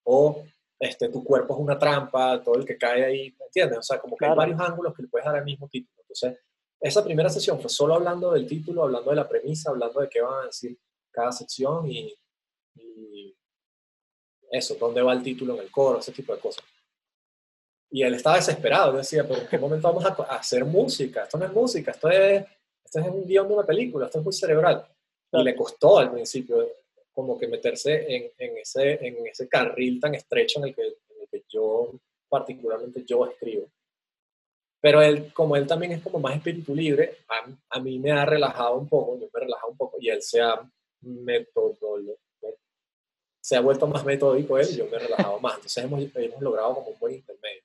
o este, tu cuerpo es una trampa, todo el que cae ahí, ¿me entiendes? O sea, como que hay varios ángulos que le puedes dar al mismo título. Entonces, esa primera sesión fue solo hablando del título, hablando de la premisa, hablando de qué van a decir cada sección y, eso, dónde va el título en el coro, ese tipo de cosas. Y él estaba desesperado, decía, pero ¿en qué momento vamos a, hacer música? Esto no es música, esto es, esto es un guion de una película, esto es muy cerebral. Y le costó al principio como que meterse en, en, ese, en ese carril tan estrecho en el, que, en el que yo, particularmente yo escribo. Pero él, como él también es como más espíritu libre, a, a mí me ha relajado un poco, yo me he relajado un poco y él se ha metodológico se ha vuelto más metódico él y yo me he relajado más. Entonces hemos, hemos logrado como un buen intermedio.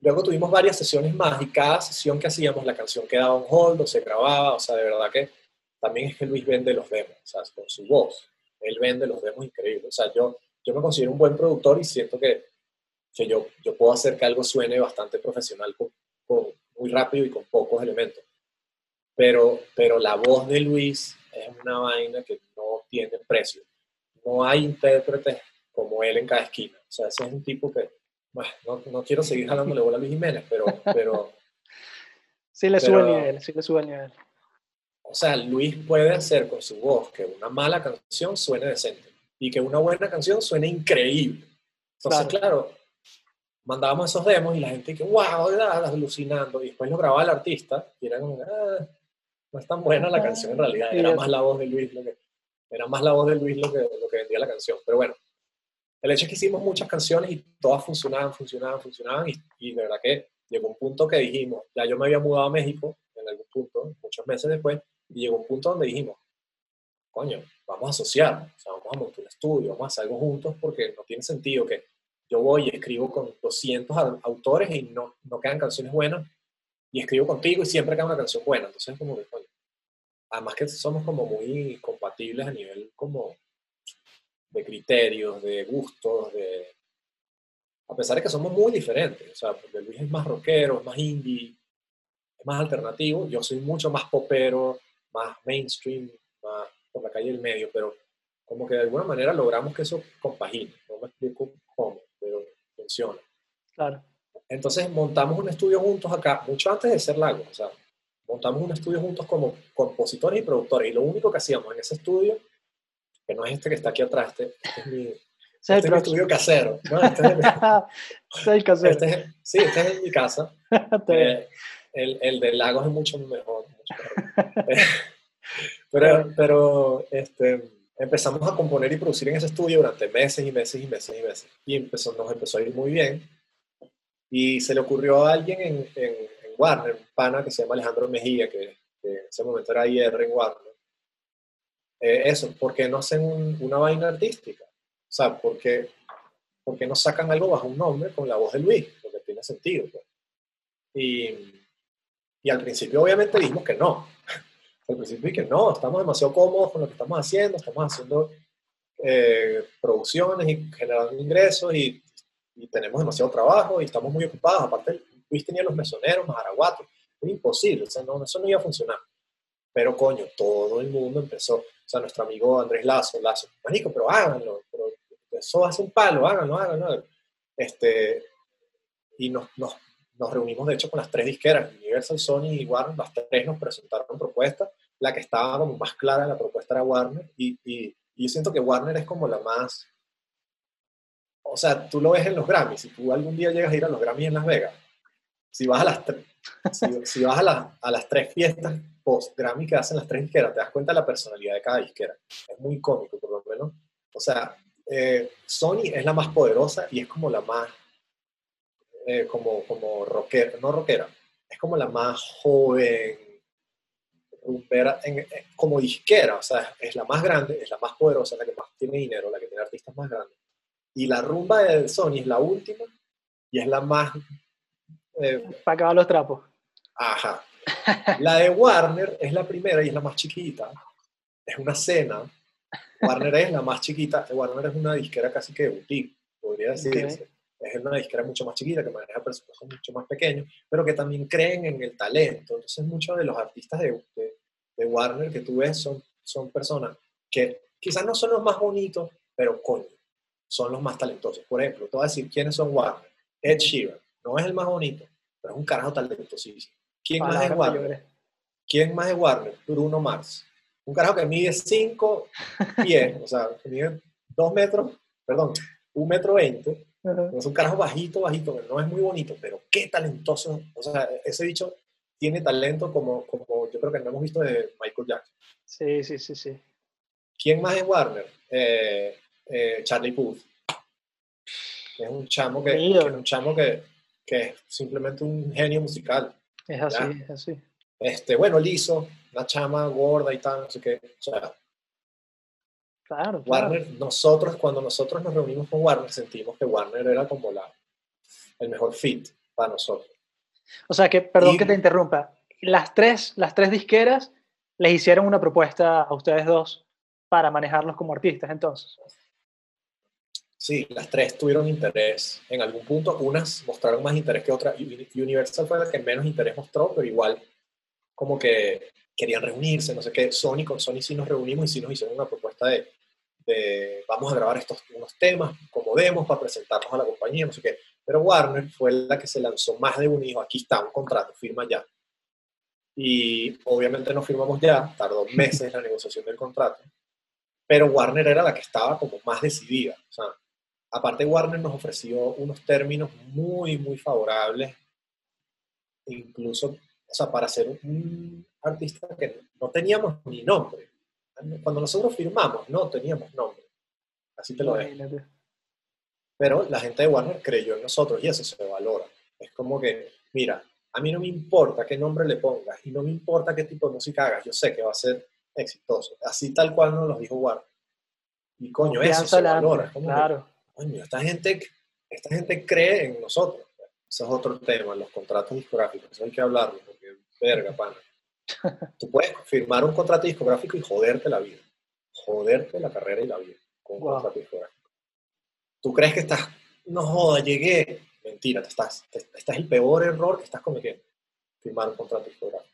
Luego tuvimos varias sesiones más y cada sesión que hacíamos la canción quedaba en hold o se grababa, o sea, de verdad que también es que Luis vende los demos, o sea, con su voz. Él vende los demos increíbles. O sea, yo, yo me considero un buen productor y siento que, que yo, yo puedo hacer que algo suene bastante profesional con, con, muy rápido y con pocos elementos. Pero, pero la voz de Luis es una vaina que no tiene precio no hay intérpretes como él en cada esquina. O sea, ese es un tipo que, bueno, no, no quiero seguir jalándole bola a Luis Jiménez, pero... pero sí le sube el nivel, sí le sube el nivel. O sea, Luis puede hacer con su voz que una mala canción suene decente y que una buena canción suene increíble. Entonces, claro, mandábamos esos demos y la gente que, wow, alucinando. Y después lo grababa el artista y era como, ah, no es tan buena la canción en realidad, era más la voz de Luis lo que... Era más la voz de Luis lo que, lo que vendía la canción. Pero bueno, el hecho es que hicimos muchas canciones y todas funcionaban, funcionaban, funcionaban. Y, y de verdad que llegó un punto que dijimos, ya yo me había mudado a México en algún punto, muchos meses después, y llegó un punto donde dijimos, coño, vamos a asociar, o sea, vamos a montar un estudio, vamos a hacer algo juntos porque no tiene sentido que yo voy y escribo con 200 autores y no, no quedan canciones buenas y escribo contigo y siempre queda una canción buena. Entonces, como que, coño, además que somos como muy compatibles a nivel como de criterios, de gustos, de... A pesar de que somos muy diferentes, o sea, porque Luis es más rockero, es más indie, es más alternativo, yo soy mucho más popero, más mainstream, más por la calle del medio, pero como que de alguna manera logramos que eso compagine, no me explico cómo, pero funciona. Claro. Entonces montamos un estudio juntos acá, mucho antes de ser Lago, o sea, montamos un estudio juntos como compositores y productores. Y lo único que hacíamos en ese estudio, que no es este que está aquí atrás, este, este es mi, este es mi estudio casero. ¿no? Este es, el casero. Este sí, este es en mi casa. Eh, el, el de Lagos es mucho mejor. Mucho mejor. pero pero este, empezamos a componer y producir en ese estudio durante meses y meses y meses y meses. Y empezó, nos empezó a ir muy bien. Y se le ocurrió a alguien en, en Warner, un pana que se llama Alejandro Mejía, que, en ese momento era IR en Warner. Eh, eso, ¿por qué no hacen una vaina artística? O sea, ¿por qué, no sacan algo bajo un nombre con la voz de Luis? Porque tiene sentido. Pues. Y, y al principio obviamente dijimos que no. Al principio que no, estamos demasiado cómodos con lo que estamos haciendo, estamos haciendo eh, producciones y generando ingresos y, y, tenemos demasiado trabajo y estamos muy ocupados. Aparte, Luis tenía los mesoneros, más araguatos, era imposible, o sea, no, eso no iba a funcionar. Pero coño, todo el mundo empezó, o sea, nuestro amigo Andrés Lazo, Lazo, manico, pero háganlo, pero eso hace un palo, háganlo, háganlo. Este, y nos, nos, nos reunimos, de hecho, con las tres disqueras, Universal, Sony y Warner, las tres nos presentaron propuestas, la que estaba como más clara la propuesta era Warner, y, y, y yo siento que Warner es como la más, o sea, tú lo ves en los Grammys, si tú algún día llegas a ir a los Grammys en Las Vegas, si vas a las, si, vas a, a, las tres fiestas post-Grammy que hacen las tres disqueras, te das cuenta de la personalidad de cada disquera. Es muy cómico, por lo menos. O sea, eh, Sony es la más poderosa y es como la más, eh, como, como rockera, no rockera, es como la más joven, en, como disquera, o sea, es la más grande, es la más poderosa, la que más tiene dinero, la que tiene artistas más grandes. Y la rumba de Sony es la última y es la más eh, Para acabar los trapos. Ajá. La de Warner es la primera y es la más chiquita. Es una cena. Warner es la más chiquita. Warner es una disquera casi que boutique, podría decirse. Es una disquera mucho más chiquita, que maneja presupuestos mucho más pequeños, pero que también creen en el talento. Entonces, muchos de los artistas de, de, Warner que tú ves son, son personas que quizás no son los más bonitos, pero coño, son los más talentosos. Por ejemplo, te voy a decir quiénes son Warner. Ed Sheeran, no es el más bonito, pero es un carajo talentosísimo. ¿Quién más es Warner? ¿Quién más es Warner? Bruno Mars. Un carajo que mide 5 pies, o sea, que mide 2 metros, perdón, 1 metro 20. Es un carajo bajito, bajito, no es muy bonito, pero qué talentoso. O sea, ese bicho tiene talento como, como yo creo que no hemos visto de Michael Jackson. Sí, sí, sí, sí. ¿Quién más es Warner? Eh, eh, Charlie Puth. Es un chamo que, que es un chamo que, que, es simplemente un genio musical. Es así, es así. Este, bueno, liso, una chama gorda y tal, no sé qué. O sea, claro, Warner, nosotros, cuando nosotros nos reunimos con Warner, sentimos que Warner era como la, el mejor fit para nosotros. O sea que, perdón que te interrumpa, las tres, las tres disqueras les hicieron una propuesta a ustedes dos para manejarlos como artistas, entonces. Sí, las tres tuvieron interés en algún punto. Unas mostraron más interés que otras. Universal fue la que menos interés mostró, pero igual como que querían reunirse, no sé qué. Sony, con Sony sí nos reunimos y sí nos hicieron una propuesta de, de vamos a grabar estos unos temas como demos para presentarnos a la compañía, no sé qué. Pero Warner fue la que se lanzó más de un hijo, aquí está un contrato, firma ya. Y obviamente no firmamos ya, tardó meses la negociación del contrato, pero Warner era la que estaba como más decidida. O sea, aparte Warner nos ofreció unos términos muy, muy favorables, incluso, o sea, para ser un artista que no teníamos ni nombre. Cuando nosotros firmamos, no teníamos nombre. Así te lo dejo. Pero la gente de Warner creyó en nosotros y eso se valora. Es como que, mira, a mí no me importa qué nombre le pongas y no me importa qué tipo de música hagas, yo sé que va a ser exitoso. Así tal cual nos lo dijo Warner. Y coño, eso se valora. claro. Coño, esta gente, esta gente cree en nosotros. Ese es otro tema, los contratos discográficos. Eso hay que hablarlo, porque verga, pana. Tú puedes firmar un contrato discográfico y joderte la vida. Joderte la carrera y la vida con un contrato discográfico tú crees que estás, no joda, llegué. Mentira, te estás, este es el peor error que estás cometiendo. Firmar un contrato discográfico.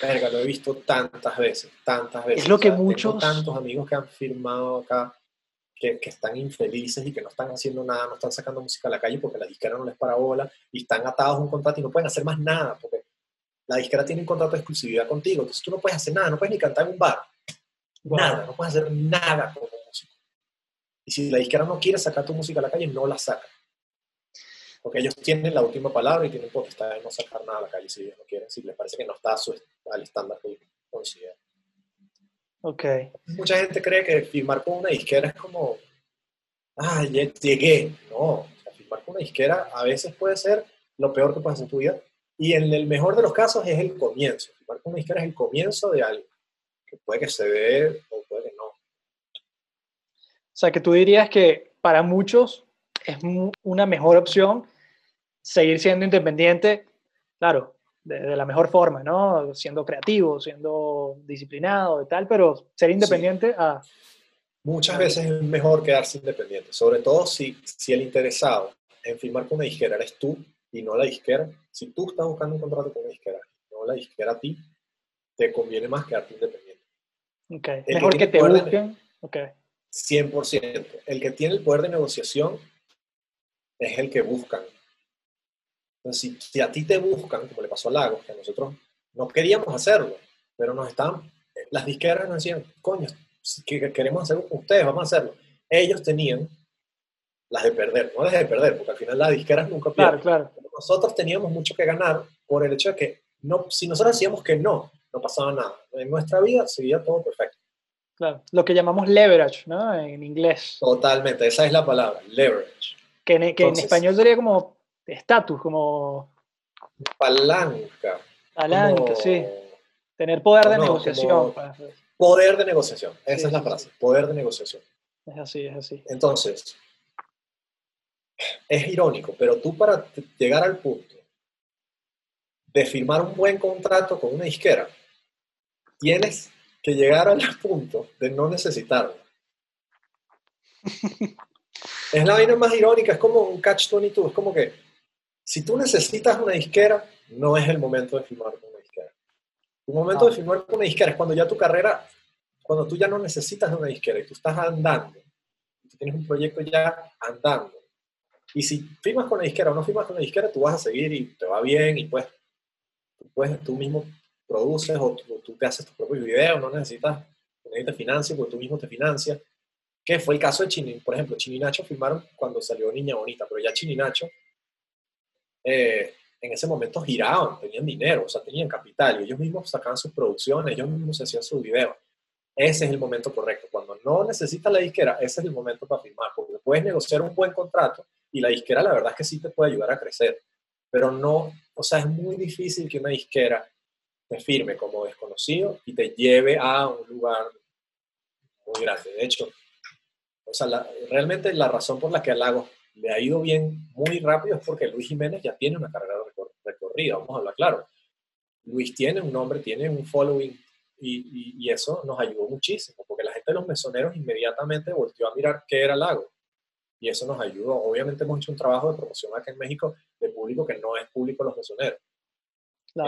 Verga, lo he visto tantas veces, tantas veces. Es lo que muchos... Tengo tantos amigos que han firmado acá que, que, están infelices y que no están haciendo nada, no están sacando música a la calle porque la disquera no les para bola y están atados a un contrato y no pueden hacer más nada porque la disquera tiene un contrato de exclusividad contigo. Entonces tú no puedes hacer nada, no puedes ni cantar en un bar. Nada, no puedes hacer nada como músico. Y si la disquera no quiere sacar tu música a la calle, no la saca. Porque ellos tienen la última palabra y tienen potestad de no sacar nada a la calle si ellos no quieren, si les parece que no está al estándar que consideran. Ok. Mucha gente cree que firmar con una disquera es como, ah, llegué. No, firmar con una disquera a veces puede ser lo peor que hacer en tu vida. Y en el mejor de los casos es el comienzo. Firmar con una disquera es el comienzo de algo. Que puede que se dé o puede que no. O sea, que tú dirías que para muchos es una mejor opción seguir siendo independiente, claro, de, la mejor forma, ¿no? Siendo creativo, siendo disciplinado y tal, pero ser independiente a... Muchas veces es mejor quedarse independiente, sobre todo si, si el interesado en firmar con una disquera eres tú y no la disquera. Si tú estás buscando un contrato con una disquera, no la disquera a ti, te conviene más quedarte independiente. Okay. Mejor que, te busquen. Okay. 100%. El que tiene el poder de negociación es el que buscan. Entonces, si, a ti te buscan, como le pasó a Lagos, que nosotros no queríamos hacerlo, pero nos estaban, las disqueras nos decían, coño, que queremos hacerlo con ustedes, vamos a hacerlo. Ellos tenían las de perder, no las de perder, porque al final las disqueras nunca pierden. Claro, claro. nosotros teníamos mucho que ganar por el hecho de que no, si nosotros decíamos que no, no pasaba nada. En nuestra vida seguía todo perfecto. Claro, lo que llamamos leverage, ¿no? En inglés. Totalmente, esa es la palabra, leverage. Que en, que en español sería como estatus, como... Palanca. Palanca, sí. Tener poder de negociación. Poder de negociación, esa es la frase, poder de negociación. Es así, es así. Entonces, es irónico, pero tú para llegar al punto de firmar un buen contrato con una disquera, tienes que llegar al punto de no necesitarlo. es la vaina más irónica, es como un catch-22, es como que si tú necesitas una disquera, no es el momento de firmar con una disquera. Un momento de firmar con una disquera es cuando ya tu carrera, cuando tú ya no necesitas de una disquera y tú estás andando, tú tienes un proyecto ya andando. Y si firmas con una disquera o no firmas con una disquera, tú vas a seguir y te va bien y pues tú, puedes, tú mismo produces o tú, te haces tus propios videos, no necesitas te financie porque tú mismo te financias. Que fue el caso de Chini, por ejemplo, Chini y Nacho firmaron cuando salió Niña Bonita, pero ya Chini y Nacho eh, en ese momento giraban, tenían dinero, o sea, tenían capital y ellos mismos sacaban sus producciones, ellos mismos hacían sus videos. ese es el momento correcto. Cuando no necesitas la disquera, ese es el momento para firmar, porque puedes negociar un buen contrato y la disquera la verdad es que sí te puede ayudar a crecer, pero no, o sea, es muy difícil que una disquera te firme como desconocido y te lleve a un lugar muy grande. De hecho, o sea, realmente la razón por la que Lagos le ha ido bien muy rápido es porque Luis Jiménez ya tiene una carrera recorrida, vamos a hablar claro. Luis tiene un nombre, tiene un following y, eso nos ayudó muchísimo, porque la gente de los mesoneros inmediatamente volvió a mirar qué era Lago. Y eso nos ayudó. Obviamente hemos hecho un trabajo de promoción acá en México de público que no es público los mesoneros.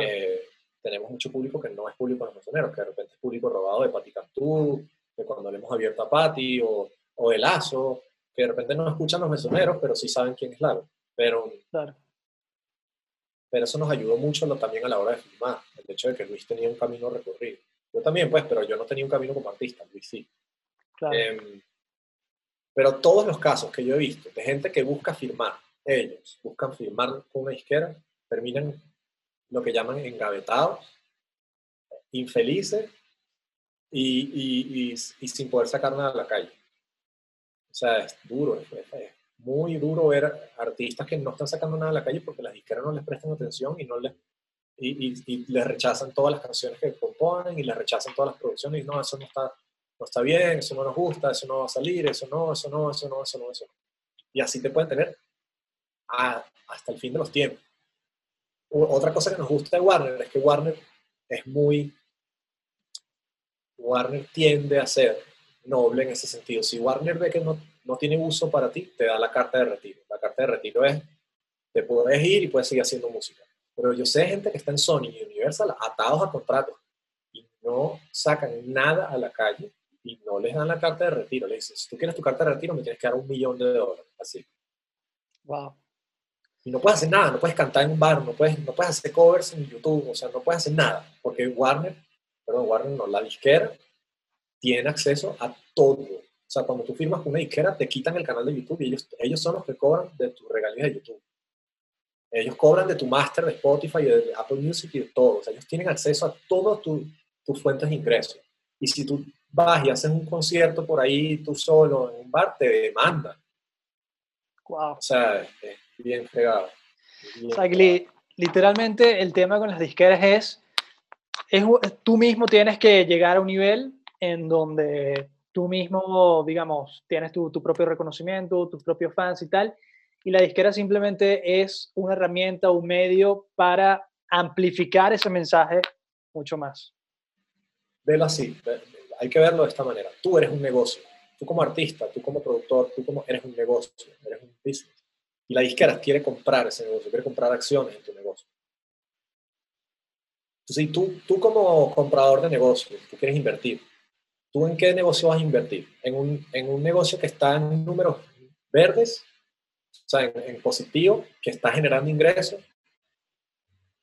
Eh, tenemos mucho público que no es público los mesoneros, que de repente es público robado de Paticantú, de cuando le hemos abierto a Pati o, o de Lazo, que de repente no escuchan los mesoneros, pero sí saben quién es Lago. Pero, pero eso nos ayudó mucho también a la hora de filmar, el hecho de que Luis tenía un camino recorrido. Yo también, pues, pero yo no tenía un camino como artista, Luis sí. Em, pero todos los casos que yo he visto de gente que busca firmar, ellos buscan firmar con una izquierda, terminan lo que llaman engavetados, infelices y, sin poder sacar nada a la calle. O sea, es duro, es, muy duro ver artistas que no están sacando nada a la calle porque las izquierdas no les prestan atención y no les y, y, les rechazan todas las canciones que componen y les rechazan todas las producciones y no, eso no está, no está bien, eso no nos gusta, eso no va a salir, eso no, eso no, eso no, eso no, eso no. Y así te pueden tener hasta el fin de los tiempos. Otra cosa que nos gusta de Warner es que Warner es muy... Warner tiende a ser noble en ese sentido. Si Warner ve que no, no tiene uso para ti, te da la carta de retiro. La carta de retiro es, te puedes ir y puedes seguir haciendo música pero yo sé gente que está en Sony y Universal atados a contratos y no sacan nada a la calle y no les dan la carta de retiro. Le dicen, si tú quieres tu carta de retiro, me tienes que dar un millón de dólares. Así. Wow. Y no puedes hacer nada, no puedes cantar en un bar, no puedes, no puedes hacer covers en YouTube, o sea, no puedes hacer nada, porque Warner, perdón, Warner no, la disquera tiene acceso a todo. O sea, cuando tú firmas con una disquera, te quitan el canal de YouTube y ellos, ellos son los que cobran de tus regalías de YouTube. Ellos cobran de tu máster de Spotify, de Apple Music y de todo. O sea, ellos tienen acceso a todas tus fuentes de ingresos. Y si tú vas y haces un concierto por ahí tú solo en un bar, te demandan. Wow. O sea, es bien fregado. o sea, literalmente el tema con las disqueras es, es, tú mismo tienes que llegar a un nivel en donde tú mismo, digamos, tienes tu, tu propio reconocimiento, tus propios fans y tal, y la disquera simplemente es una herramienta, un medio para amplificar ese mensaje mucho más. Velo así, hay que verlo de esta manera. Tú eres un negocio, tú como artista, tú como productor, tú como eres un negocio, eres un business. Y la disquera quiere comprar ese negocio, quiere comprar acciones en tu negocio. Entonces, tú, tú como comprador de negocios, tú quieres invertir, ¿tú en qué negocio vas a invertir? ¿En un, en un negocio que está en números verdes o sea, en, positivo, que está generando ingresos,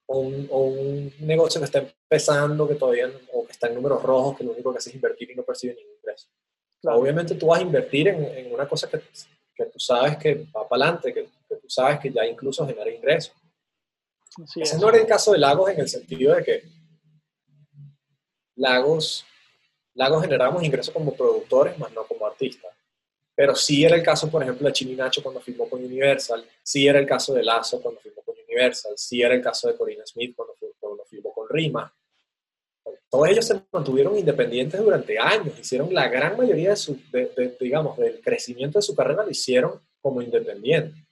o un, negocio que está empezando, que todavía, o que está en números rojos, que lo único que hace es invertir y no percibe ningún ingreso. Obviamente tú vas a invertir en, una cosa que, que, tú sabes que va para adelante, que, tú sabes que ya incluso genera ingresos. Ese no era el caso de Lagos en el sentido de que Lagos, Lagos generamos ingresos como productores, más no como artistas. Pero sí era el caso, por ejemplo, de Chini Nacho cuando firmó con Universal, sí era el caso de Lazo cuando firmó con Universal, sí era el caso de Corina Smith cuando, cuando firmó con Rima. Todos ellos se mantuvieron independientes durante años, hicieron la gran mayoría de su, digamos, del crecimiento de su carrera, lo hicieron como independientes.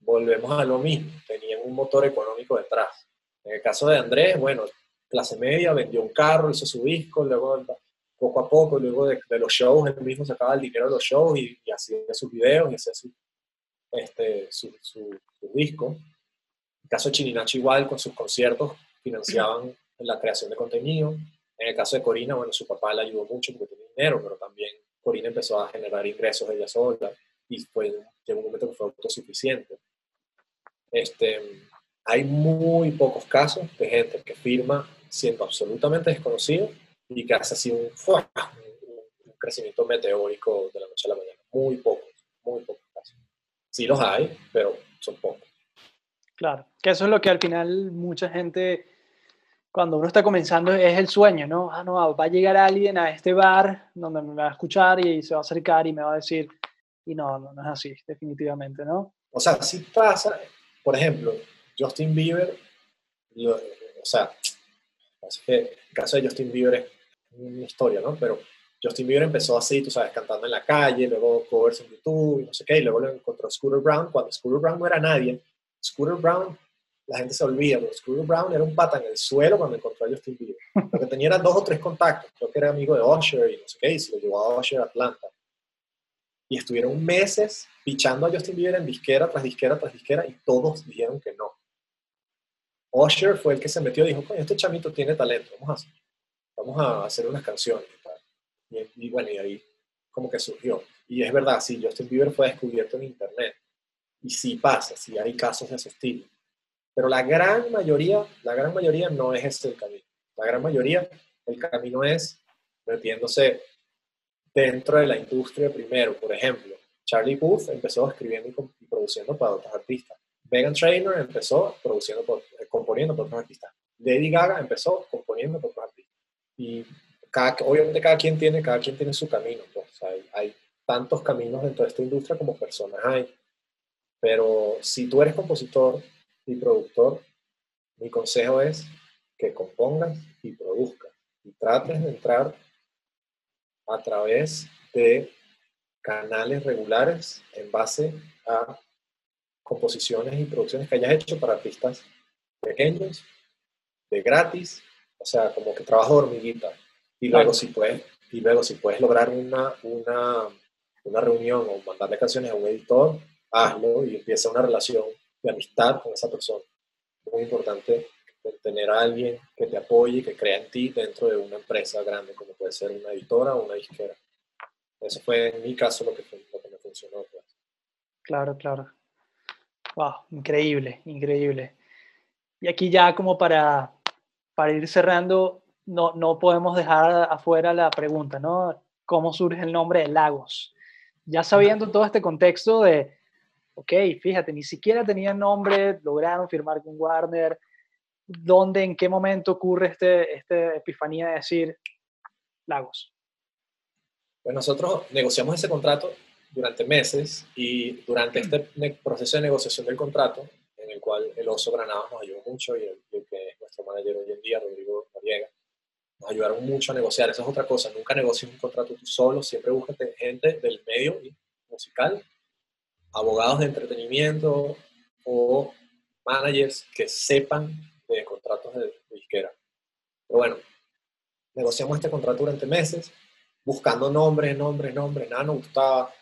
Volvemos a lo mismo, tenían un motor económico detrás. En el caso de Andrés, bueno, clase media, vendió un carro, hizo su disco, luego poco a poco, luego de, los shows, él mismo sacaba el dinero de los shows y, hacía sus videos y hacía su, este, su, su, disco. En el caso de Chininacho igual, con sus conciertos financiaban la creación de contenido. En el caso de Corina, bueno, su papá le ayudó mucho porque tenía dinero, pero también Corina empezó a generar ingresos ella sola y fue, llegó un momento que fue autosuficiente. Este, hay muy pocos casos de gente que firma siendo absolutamente desconocido y que hace así un, un, crecimiento meteórico de la noche a la mañana. Muy pocos, muy pocos casos. Sí los hay, pero son pocos. Claro, que eso es lo que al final mucha gente cuando uno está comenzando es el sueño, ¿no? Ah, no, va a llegar alguien a este bar donde me va a escuchar y se va a acercar y me va a decir, y no, no, no es así, definitivamente, ¿no? O sea, si pasa, por ejemplo, Justin Bieber, o sea, es que el caso de Justin Bieber es una historia, ¿no? Pero Justin Bieber empezó así, tú sabes, cantando en la calle, luego covers en YouTube y no sé qué, y luego lo encontró Scooter Brown, cuando Scooter Brown no era nadie. Scooter Brown, la gente se olvida, pero Scooter Brown era un pata en el suelo cuando encontró a Justin Bieber. Lo que tenía eran dos o tres contactos, creo que era amigo de Usher y no sé qué, y se lo llevó a Usher a Atlanta. Y estuvieron meses pichando a Justin Bieber en disquera tras disquera tras disquera y todos dijeron que no. Usher fue el que se metió y dijo, coño, este chamito tiene talento, vamos a, vamos a hacer unas canciones. Y, bueno, y ahí como que surgió. Y es verdad, sí, Justin Bieber fue descubierto en Internet. Y sí pasa, sí hay casos de ese estilo. Pero la gran mayoría, la gran mayoría no es ese el camino. La gran mayoría, el camino es metiéndose dentro de la industria primero. Por ejemplo, Charlie Puth empezó escribiendo y, produciendo para otros artistas. Megan Trainor empezó produciendo, eh, componiendo para otros artistas. Lady Gaga empezó componiendo para otros artistas. Y obviamente cada quien tiene, cada quien tiene su camino, pues, hay, tantos caminos dentro de esta industria como personas hay. Pero si tú eres compositor y productor, mi consejo es que compongas y produzcas y trates de entrar a través de canales regulares en base a composiciones y producciones que hayas hecho para artistas pequeños, de gratis, o sea, como que trabajo de hormiguita, y luego, si puedes, y luego si puedes lograr una, una, una reunión o mandarle canciones a un editor, hazlo y empieza una relación de amistad con esa persona. Muy importante tener a alguien que te apoye, que crea en ti dentro de una empresa grande, como puede ser una editora o una disquera. Eso fue en mi caso lo que, lo que me funcionó. Pues. Claro, claro. Wow, increíble, increíble. Y aquí ya como para, para ir cerrando, no, no podemos dejar afuera la pregunta, ¿no? ¿Cómo surge el nombre de Lagos? Ya sabiendo todo este contexto de, ok, fíjate, ni siquiera tenía nombre, lograron firmar con Warner, ¿dónde, en qué momento ocurre este, esta epifanía de decir Lagos? Pues nosotros negociamos ese contrato durante meses y durante este proceso de negociación del contrato, en el cual el Oso Granados nos ayudó mucho y el, el que es nuestro manager hoy en día, Rodrigo Noriega, nos ayudaron mucho a negociar. Esa es otra cosa, nunca negocies un contrato tú solo, siempre búscate gente del medio musical, abogados de entretenimiento o managers que sepan de contratos de, disquera. Pero bueno, negociamos este contrato durante meses, buscando nombres, nombres, nombres, nada nos gustaba.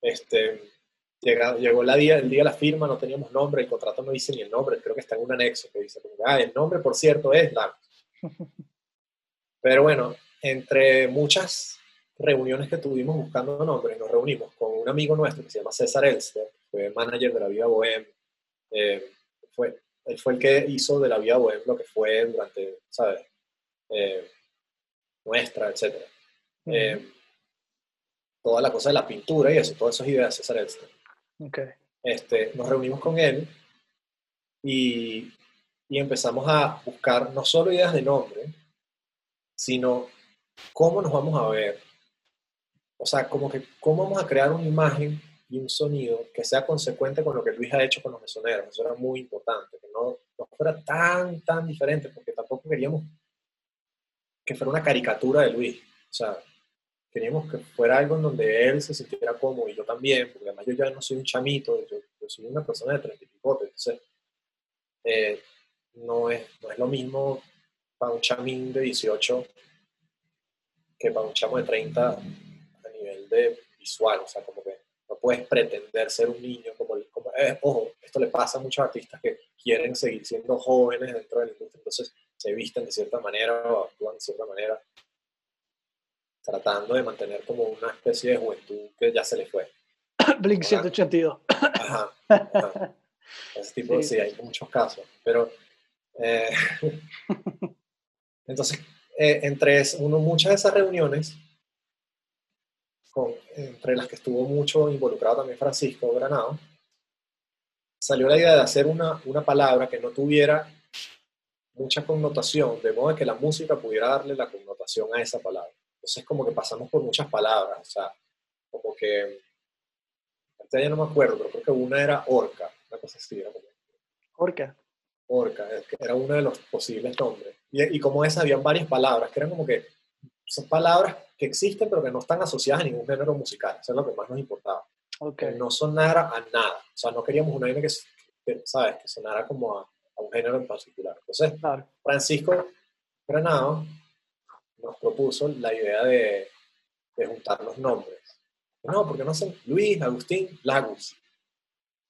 Este, llegó la día, el día de la firma, no teníamos nombre, el contrato no dice ni el nombre, creo que está en un anexo que dice, ah, el nombre, por cierto, es la Pero bueno, entre muchas reuniones que tuvimos buscando nombres, nos reunimos con un amigo nuestro que se llama César Elster, fue manager de la Vida Bohem, eh, fue, él fue el que hizo de la Vida Bohem lo que fue durante, ¿sabes? Eh, nuestra, etc. Eh, toda la cosa de la pintura y eso, todas esas ideas de César Elster. Okay. Este, nos reunimos con él y, y empezamos a buscar no solo ideas de nombre, sino cómo nos vamos a ver. O sea, como que cómo vamos a crear una imagen y un sonido que sea consecuente con lo que Luis ha hecho con los mesoneros. Eso era muy importante, que no, no fuera tan, tan diferente, porque tampoco queríamos que fuera una caricatura de Luis. O sea, queríamos que fuera algo en donde él se sintiera cómodo y yo también, porque además yo ya no soy un chamito, yo, soy una persona de 30 y pico, entonces eh, no, es, no es lo mismo para un chamín de 18 que para un chamo de 30 a nivel de visual, o sea, como que no puedes pretender ser un niño como, como eh, ojo, esto le pasa a muchos artistas que quieren seguir siendo jóvenes dentro de la industria, entonces se visten de cierta manera o actúan de cierta manera, tratando de mantener como una especie de juventud que ya se le fue. Blink 182. Ajá, ajá. Ese tipo, sí. hay muchos casos, pero eh, Entonces, eh, entre uno, muchas de esas reuniones, entre las que estuvo mucho involucrado también Francisco Granado, salió la idea de hacer una, una palabra que no tuviera mucha connotación, de modo que la música pudiera darle la connotación a esa palabra. Entonces, como que pasamos por muchas palabras, o sea, como que, ya no me acuerdo, pero creo que una era orca, una cosa así. Era como, orca. Orca, era uno de los posibles nombres. Y, y como esa, habían varias palabras que eran como que son palabras que existen, pero que no están asociadas a ningún género musical. Eso es lo que más nos importaba. Okay. Que no sonara a nada. O sea, no queríamos una que, que ¿sabes? Que sonara como a, un género en particular. Entonces, Francisco Granado nos propuso la idea de, de juntar los nombres. No, porque no sé, Luis, Agustín, Lagos.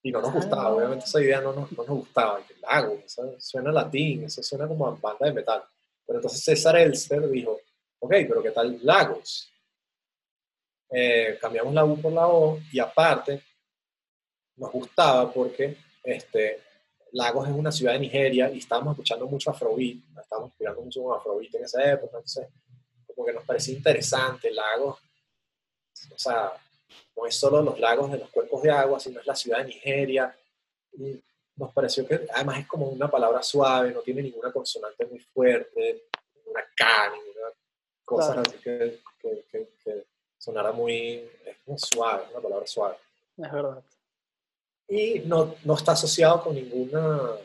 Y no nos gustaba, ah. obviamente esa idea no nos, no nos gustaba. Lagos, eso suena latín, eso suena como a banda de metal. Pero entonces César Elster dijo, ok, pero ¿qué tal Lagos? Eh, cambiamos la U por la O y aparte nos gustaba porque este, Lagos es una ciudad de Nigeria y estábamos escuchando mucho Afrobeat, estábamos escuchando mucho Afrobeat en esa época, entonces como que nos parecía interesante Lagos, o sea, no es solo los lagos de los cuerpos de agua, sino es la ciudad de Nigeria, y nos pareció que además es como una palabra suave, no tiene ninguna consonante muy fuerte, ninguna K, ninguna cosa así que, que, sonara muy, es muy suave, una palabra suave. Es verdad y no, no está asociado con ninguna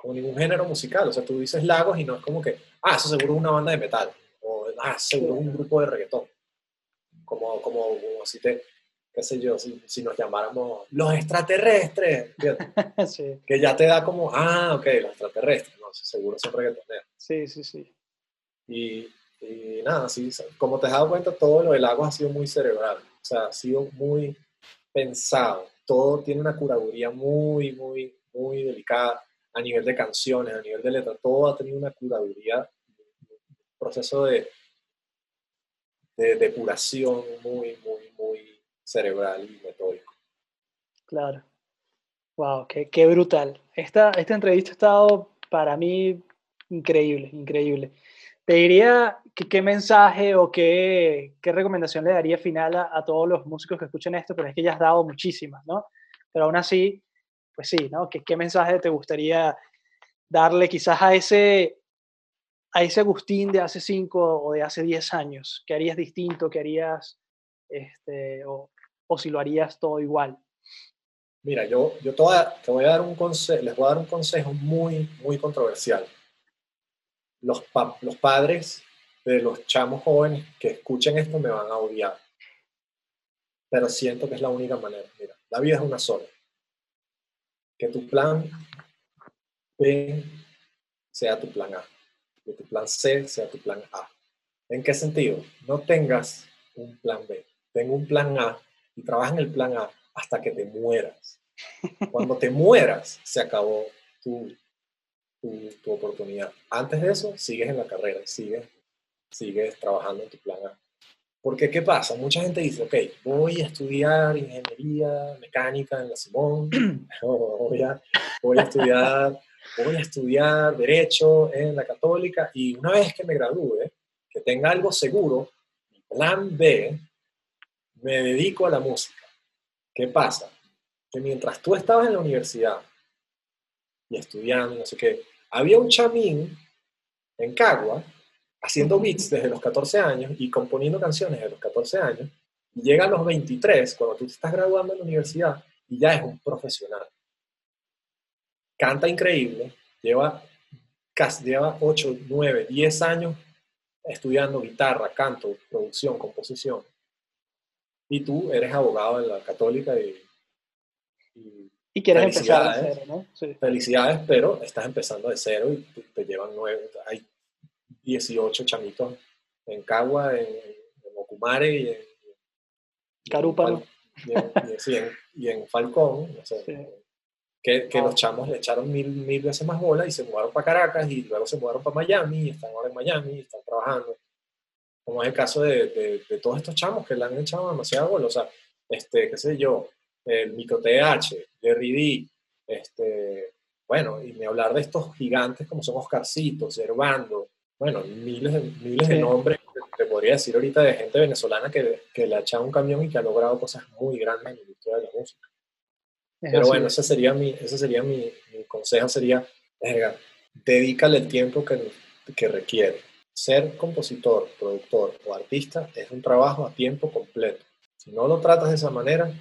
con ningún género musical. O sea, tú dices Lagos y no es como que, ah, eso seguro es una banda de metal, o ah, seguro es un grupo de reggaetón. Como, como, si te, qué sé yo, si, si nos llamáramos los extraterrestres, sí. que ya te da como, ah, ok, los extraterrestres, no, seguro son reggaetoneros. Sí, sí, sí. Y, y nada, sí, como te has dado cuenta, todo lo del Lagos ha sido muy cerebral, o sea, ha sido muy pensado todo tiene una curaduría muy, muy, muy delicada a nivel de canciones, a nivel de letra, todo ha tenido una curaduría, un proceso de, de depuración muy, muy, muy cerebral y metódico. Claro. Wow, qué, qué brutal. Esta, esta entrevista ha estado para mí increíble, increíble. Te diría que, qué mensaje o qué, qué, recomendación le daría final a, todos los músicos que escuchen esto, pero es que ya has dado muchísimas, ¿no? Pero aún así, pues sí, ¿no? ¿Qué, qué mensaje te gustaría darle quizás a ese, a ese Agustín de hace 5 o de hace 10 años? ¿Qué harías distinto? ¿Qué harías, este, o, o si lo harías todo igual? Mira, yo, yo te, voy a, dar un consejo, les voy a dar un consejo muy, muy controversial los, los padres de los chamos jóvenes que escuchen esto me van a odiar. Pero siento que es la única manera. Mira, la vida es una sola. Que tu plan B sea tu plan A. Que tu plan C sea tu plan A. ¿En qué sentido? No tengas un plan B. Ten un plan A y trabaja en el plan A hasta que te mueras. Cuando te mueras, se acabó tu tu, oportunidad. Antes de eso, sigues en la carrera, sigues, sigues trabajando en tu plan A. Porque, ¿qué pasa? Mucha gente dice, ok, voy a estudiar ingeniería mecánica en la Simón, voy a, voy a estudiar, voy a estudiar Derecho en la Católica, y una vez que me gradúe, que tenga algo seguro, mi plan B, me dedico a la música. ¿Qué pasa? Que mientras tú estabas en la universidad y estudiando, no sé qué, había un chamín en Cagua haciendo beats desde los 14 años y componiendo canciones desde los 14 años, y llega a los 23, cuando tú te estás graduando en la universidad, y ya es un profesional. Canta increíble, lleva, casi, lleva 8, 9, 10 años estudiando guitarra, canto, producción, composición. Y tú eres abogado de la católica y y quieres empezar de cero, ¿no? Felicidades, pero estás empezando de cero y te, llevan nueve. Hay 18 chamitos en Cagua, en, en Ocumare y en. Carúpano. Y, en, Falcón. Que, que los chamos le echaron mil, mil veces más bola y se mudaron para Caracas y luego se mudaron para Miami y están ahora en Miami y están trabajando. Como es el caso de, de, de todos estos chamos que le han echado demasiada bola. O sea, este, qué sé yo, el Micro TH, Jerry D, este, bueno, y me hablar de estos gigantes como son Oscarcito, Servando, bueno, miles, de, miles de nombres, te, podría decir ahorita de gente venezolana que, que le ha echado un camión y que ha logrado cosas muy grandes en la industria de la música. Pero bueno, ese sería mi, ese sería mi, consejo, sería, dedícale el tiempo que, que requiere. Ser compositor, productor o artista es un trabajo a tiempo completo. Si no lo tratas de esa manera,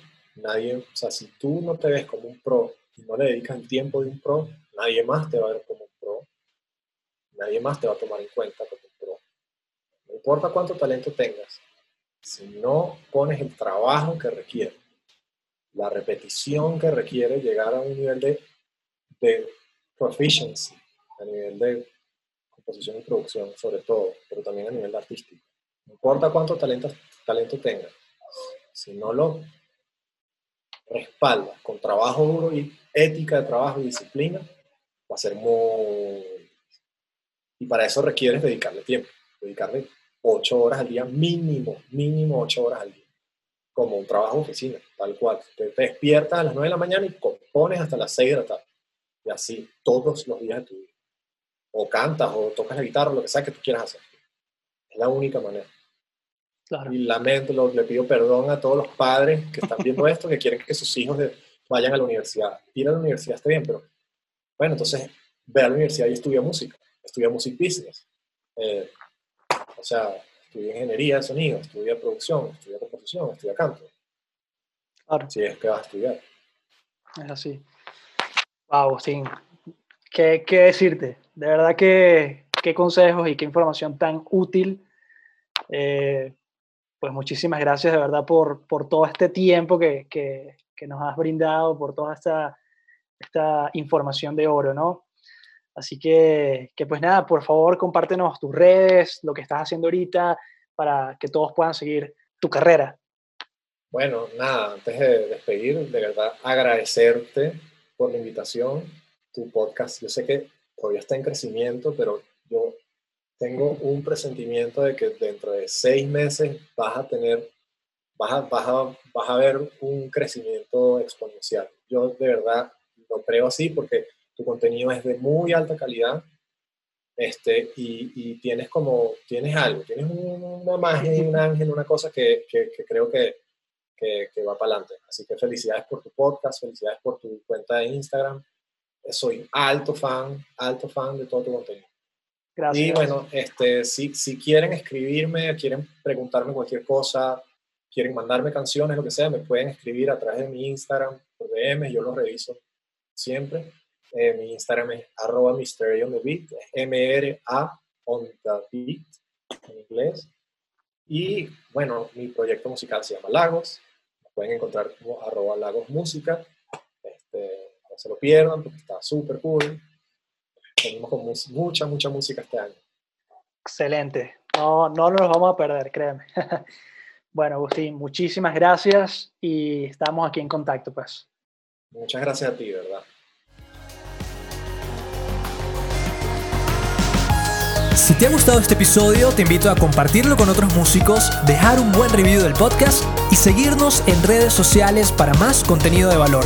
nadie, o sea, si tú no te ves como un pro y no le dedicas el tiempo de un pro, nadie más te va a ver como un pro, nadie más te va a tomar en cuenta como un pro. No importa cuánto talento tengas, si no pones el trabajo que requiere, la repetición que requiere llegar a un nivel de, de proficiency, a nivel de composición y producción sobre todo, pero también a nivel artístico. No importa cuánto talento, talento tenga, si no lo respalda con trabajo duro y ética de trabajo y disciplina, va a ser muy... Y para eso requieres dedicarle tiempo, dedicarle ocho horas al día mínimo, mínimo ocho horas al día, como un trabajo de oficina, tal cual. Te, despiertas a las nueve de la mañana y compones hasta las seis de la tarde. Y así todos los días de tu vida o cantas o tocas la guitarra, lo que sea que tú quieras hacer. Es la única manera. Y lamento, lo, le pido perdón a todos los padres que están viendo esto, que quieren que sus hijos vayan a la universidad. Ir a la universidad está bien, pero bueno, entonces ve a la universidad y estudia música, estudia music business. Eh, o sea, estudia ingeniería de sonido, estudia producción, estudia composición, estudia canto. Claro. Si es que vas a estudiar. Es así. Wow, sí. ¿Qué, qué decirte? de verdad que qué consejos y qué información tan útil. Eh, pues muchísimas gracias de verdad por, por todo este tiempo que, que, nos has brindado, por toda esta, esta información de oro, ¿no? Así que, que, pues nada, por favor compártenos tus redes, lo que estás haciendo ahorita, para que todos puedan seguir tu carrera. Bueno, nada, antes de despedir, de verdad agradecerte por la invitación, tu podcast. Yo sé que todavía está en crecimiento, pero yo tengo un presentimiento de que dentro de seis meses vas a tener, vas a, vas a, vas a ver un crecimiento exponencial. Yo de verdad lo creo así porque tu contenido es de muy alta calidad este, y, y tienes como, tienes algo, tienes una magia, un ángel, una cosa que, que, que creo que, que, va para adelante. Así que felicidades por tu podcast, felicidades por tu cuenta de Instagram soy alto fan, alto fan de todo tu contenido. Gracias. Y bueno, este, si, si quieren escribirme, quieren preguntarme cualquier cosa, quieren mandarme canciones, lo que sea, me pueden escribir a través de mi Instagram, por DM, yo lo reviso siempre. Eh, mi Instagram es arroba mystery on the beat, M-R-A on the beat en inglés. Y bueno, mi proyecto musical se llama Lagos, me pueden encontrar como arroba Lagos Música. Este, se lo pierdan porque está súper cool. Tenemos con mucha, mucha música este año. Excelente. No, no nos vamos a perder, créeme. bueno, Agustín, muchísimas gracias y estamos aquí en contacto, pues. Muchas gracias a ti, ¿verdad? Si te ha gustado este episodio, te invito a compartirlo con otros músicos, dejar un buen review del podcast y seguirnos en redes sociales para más contenido de valor.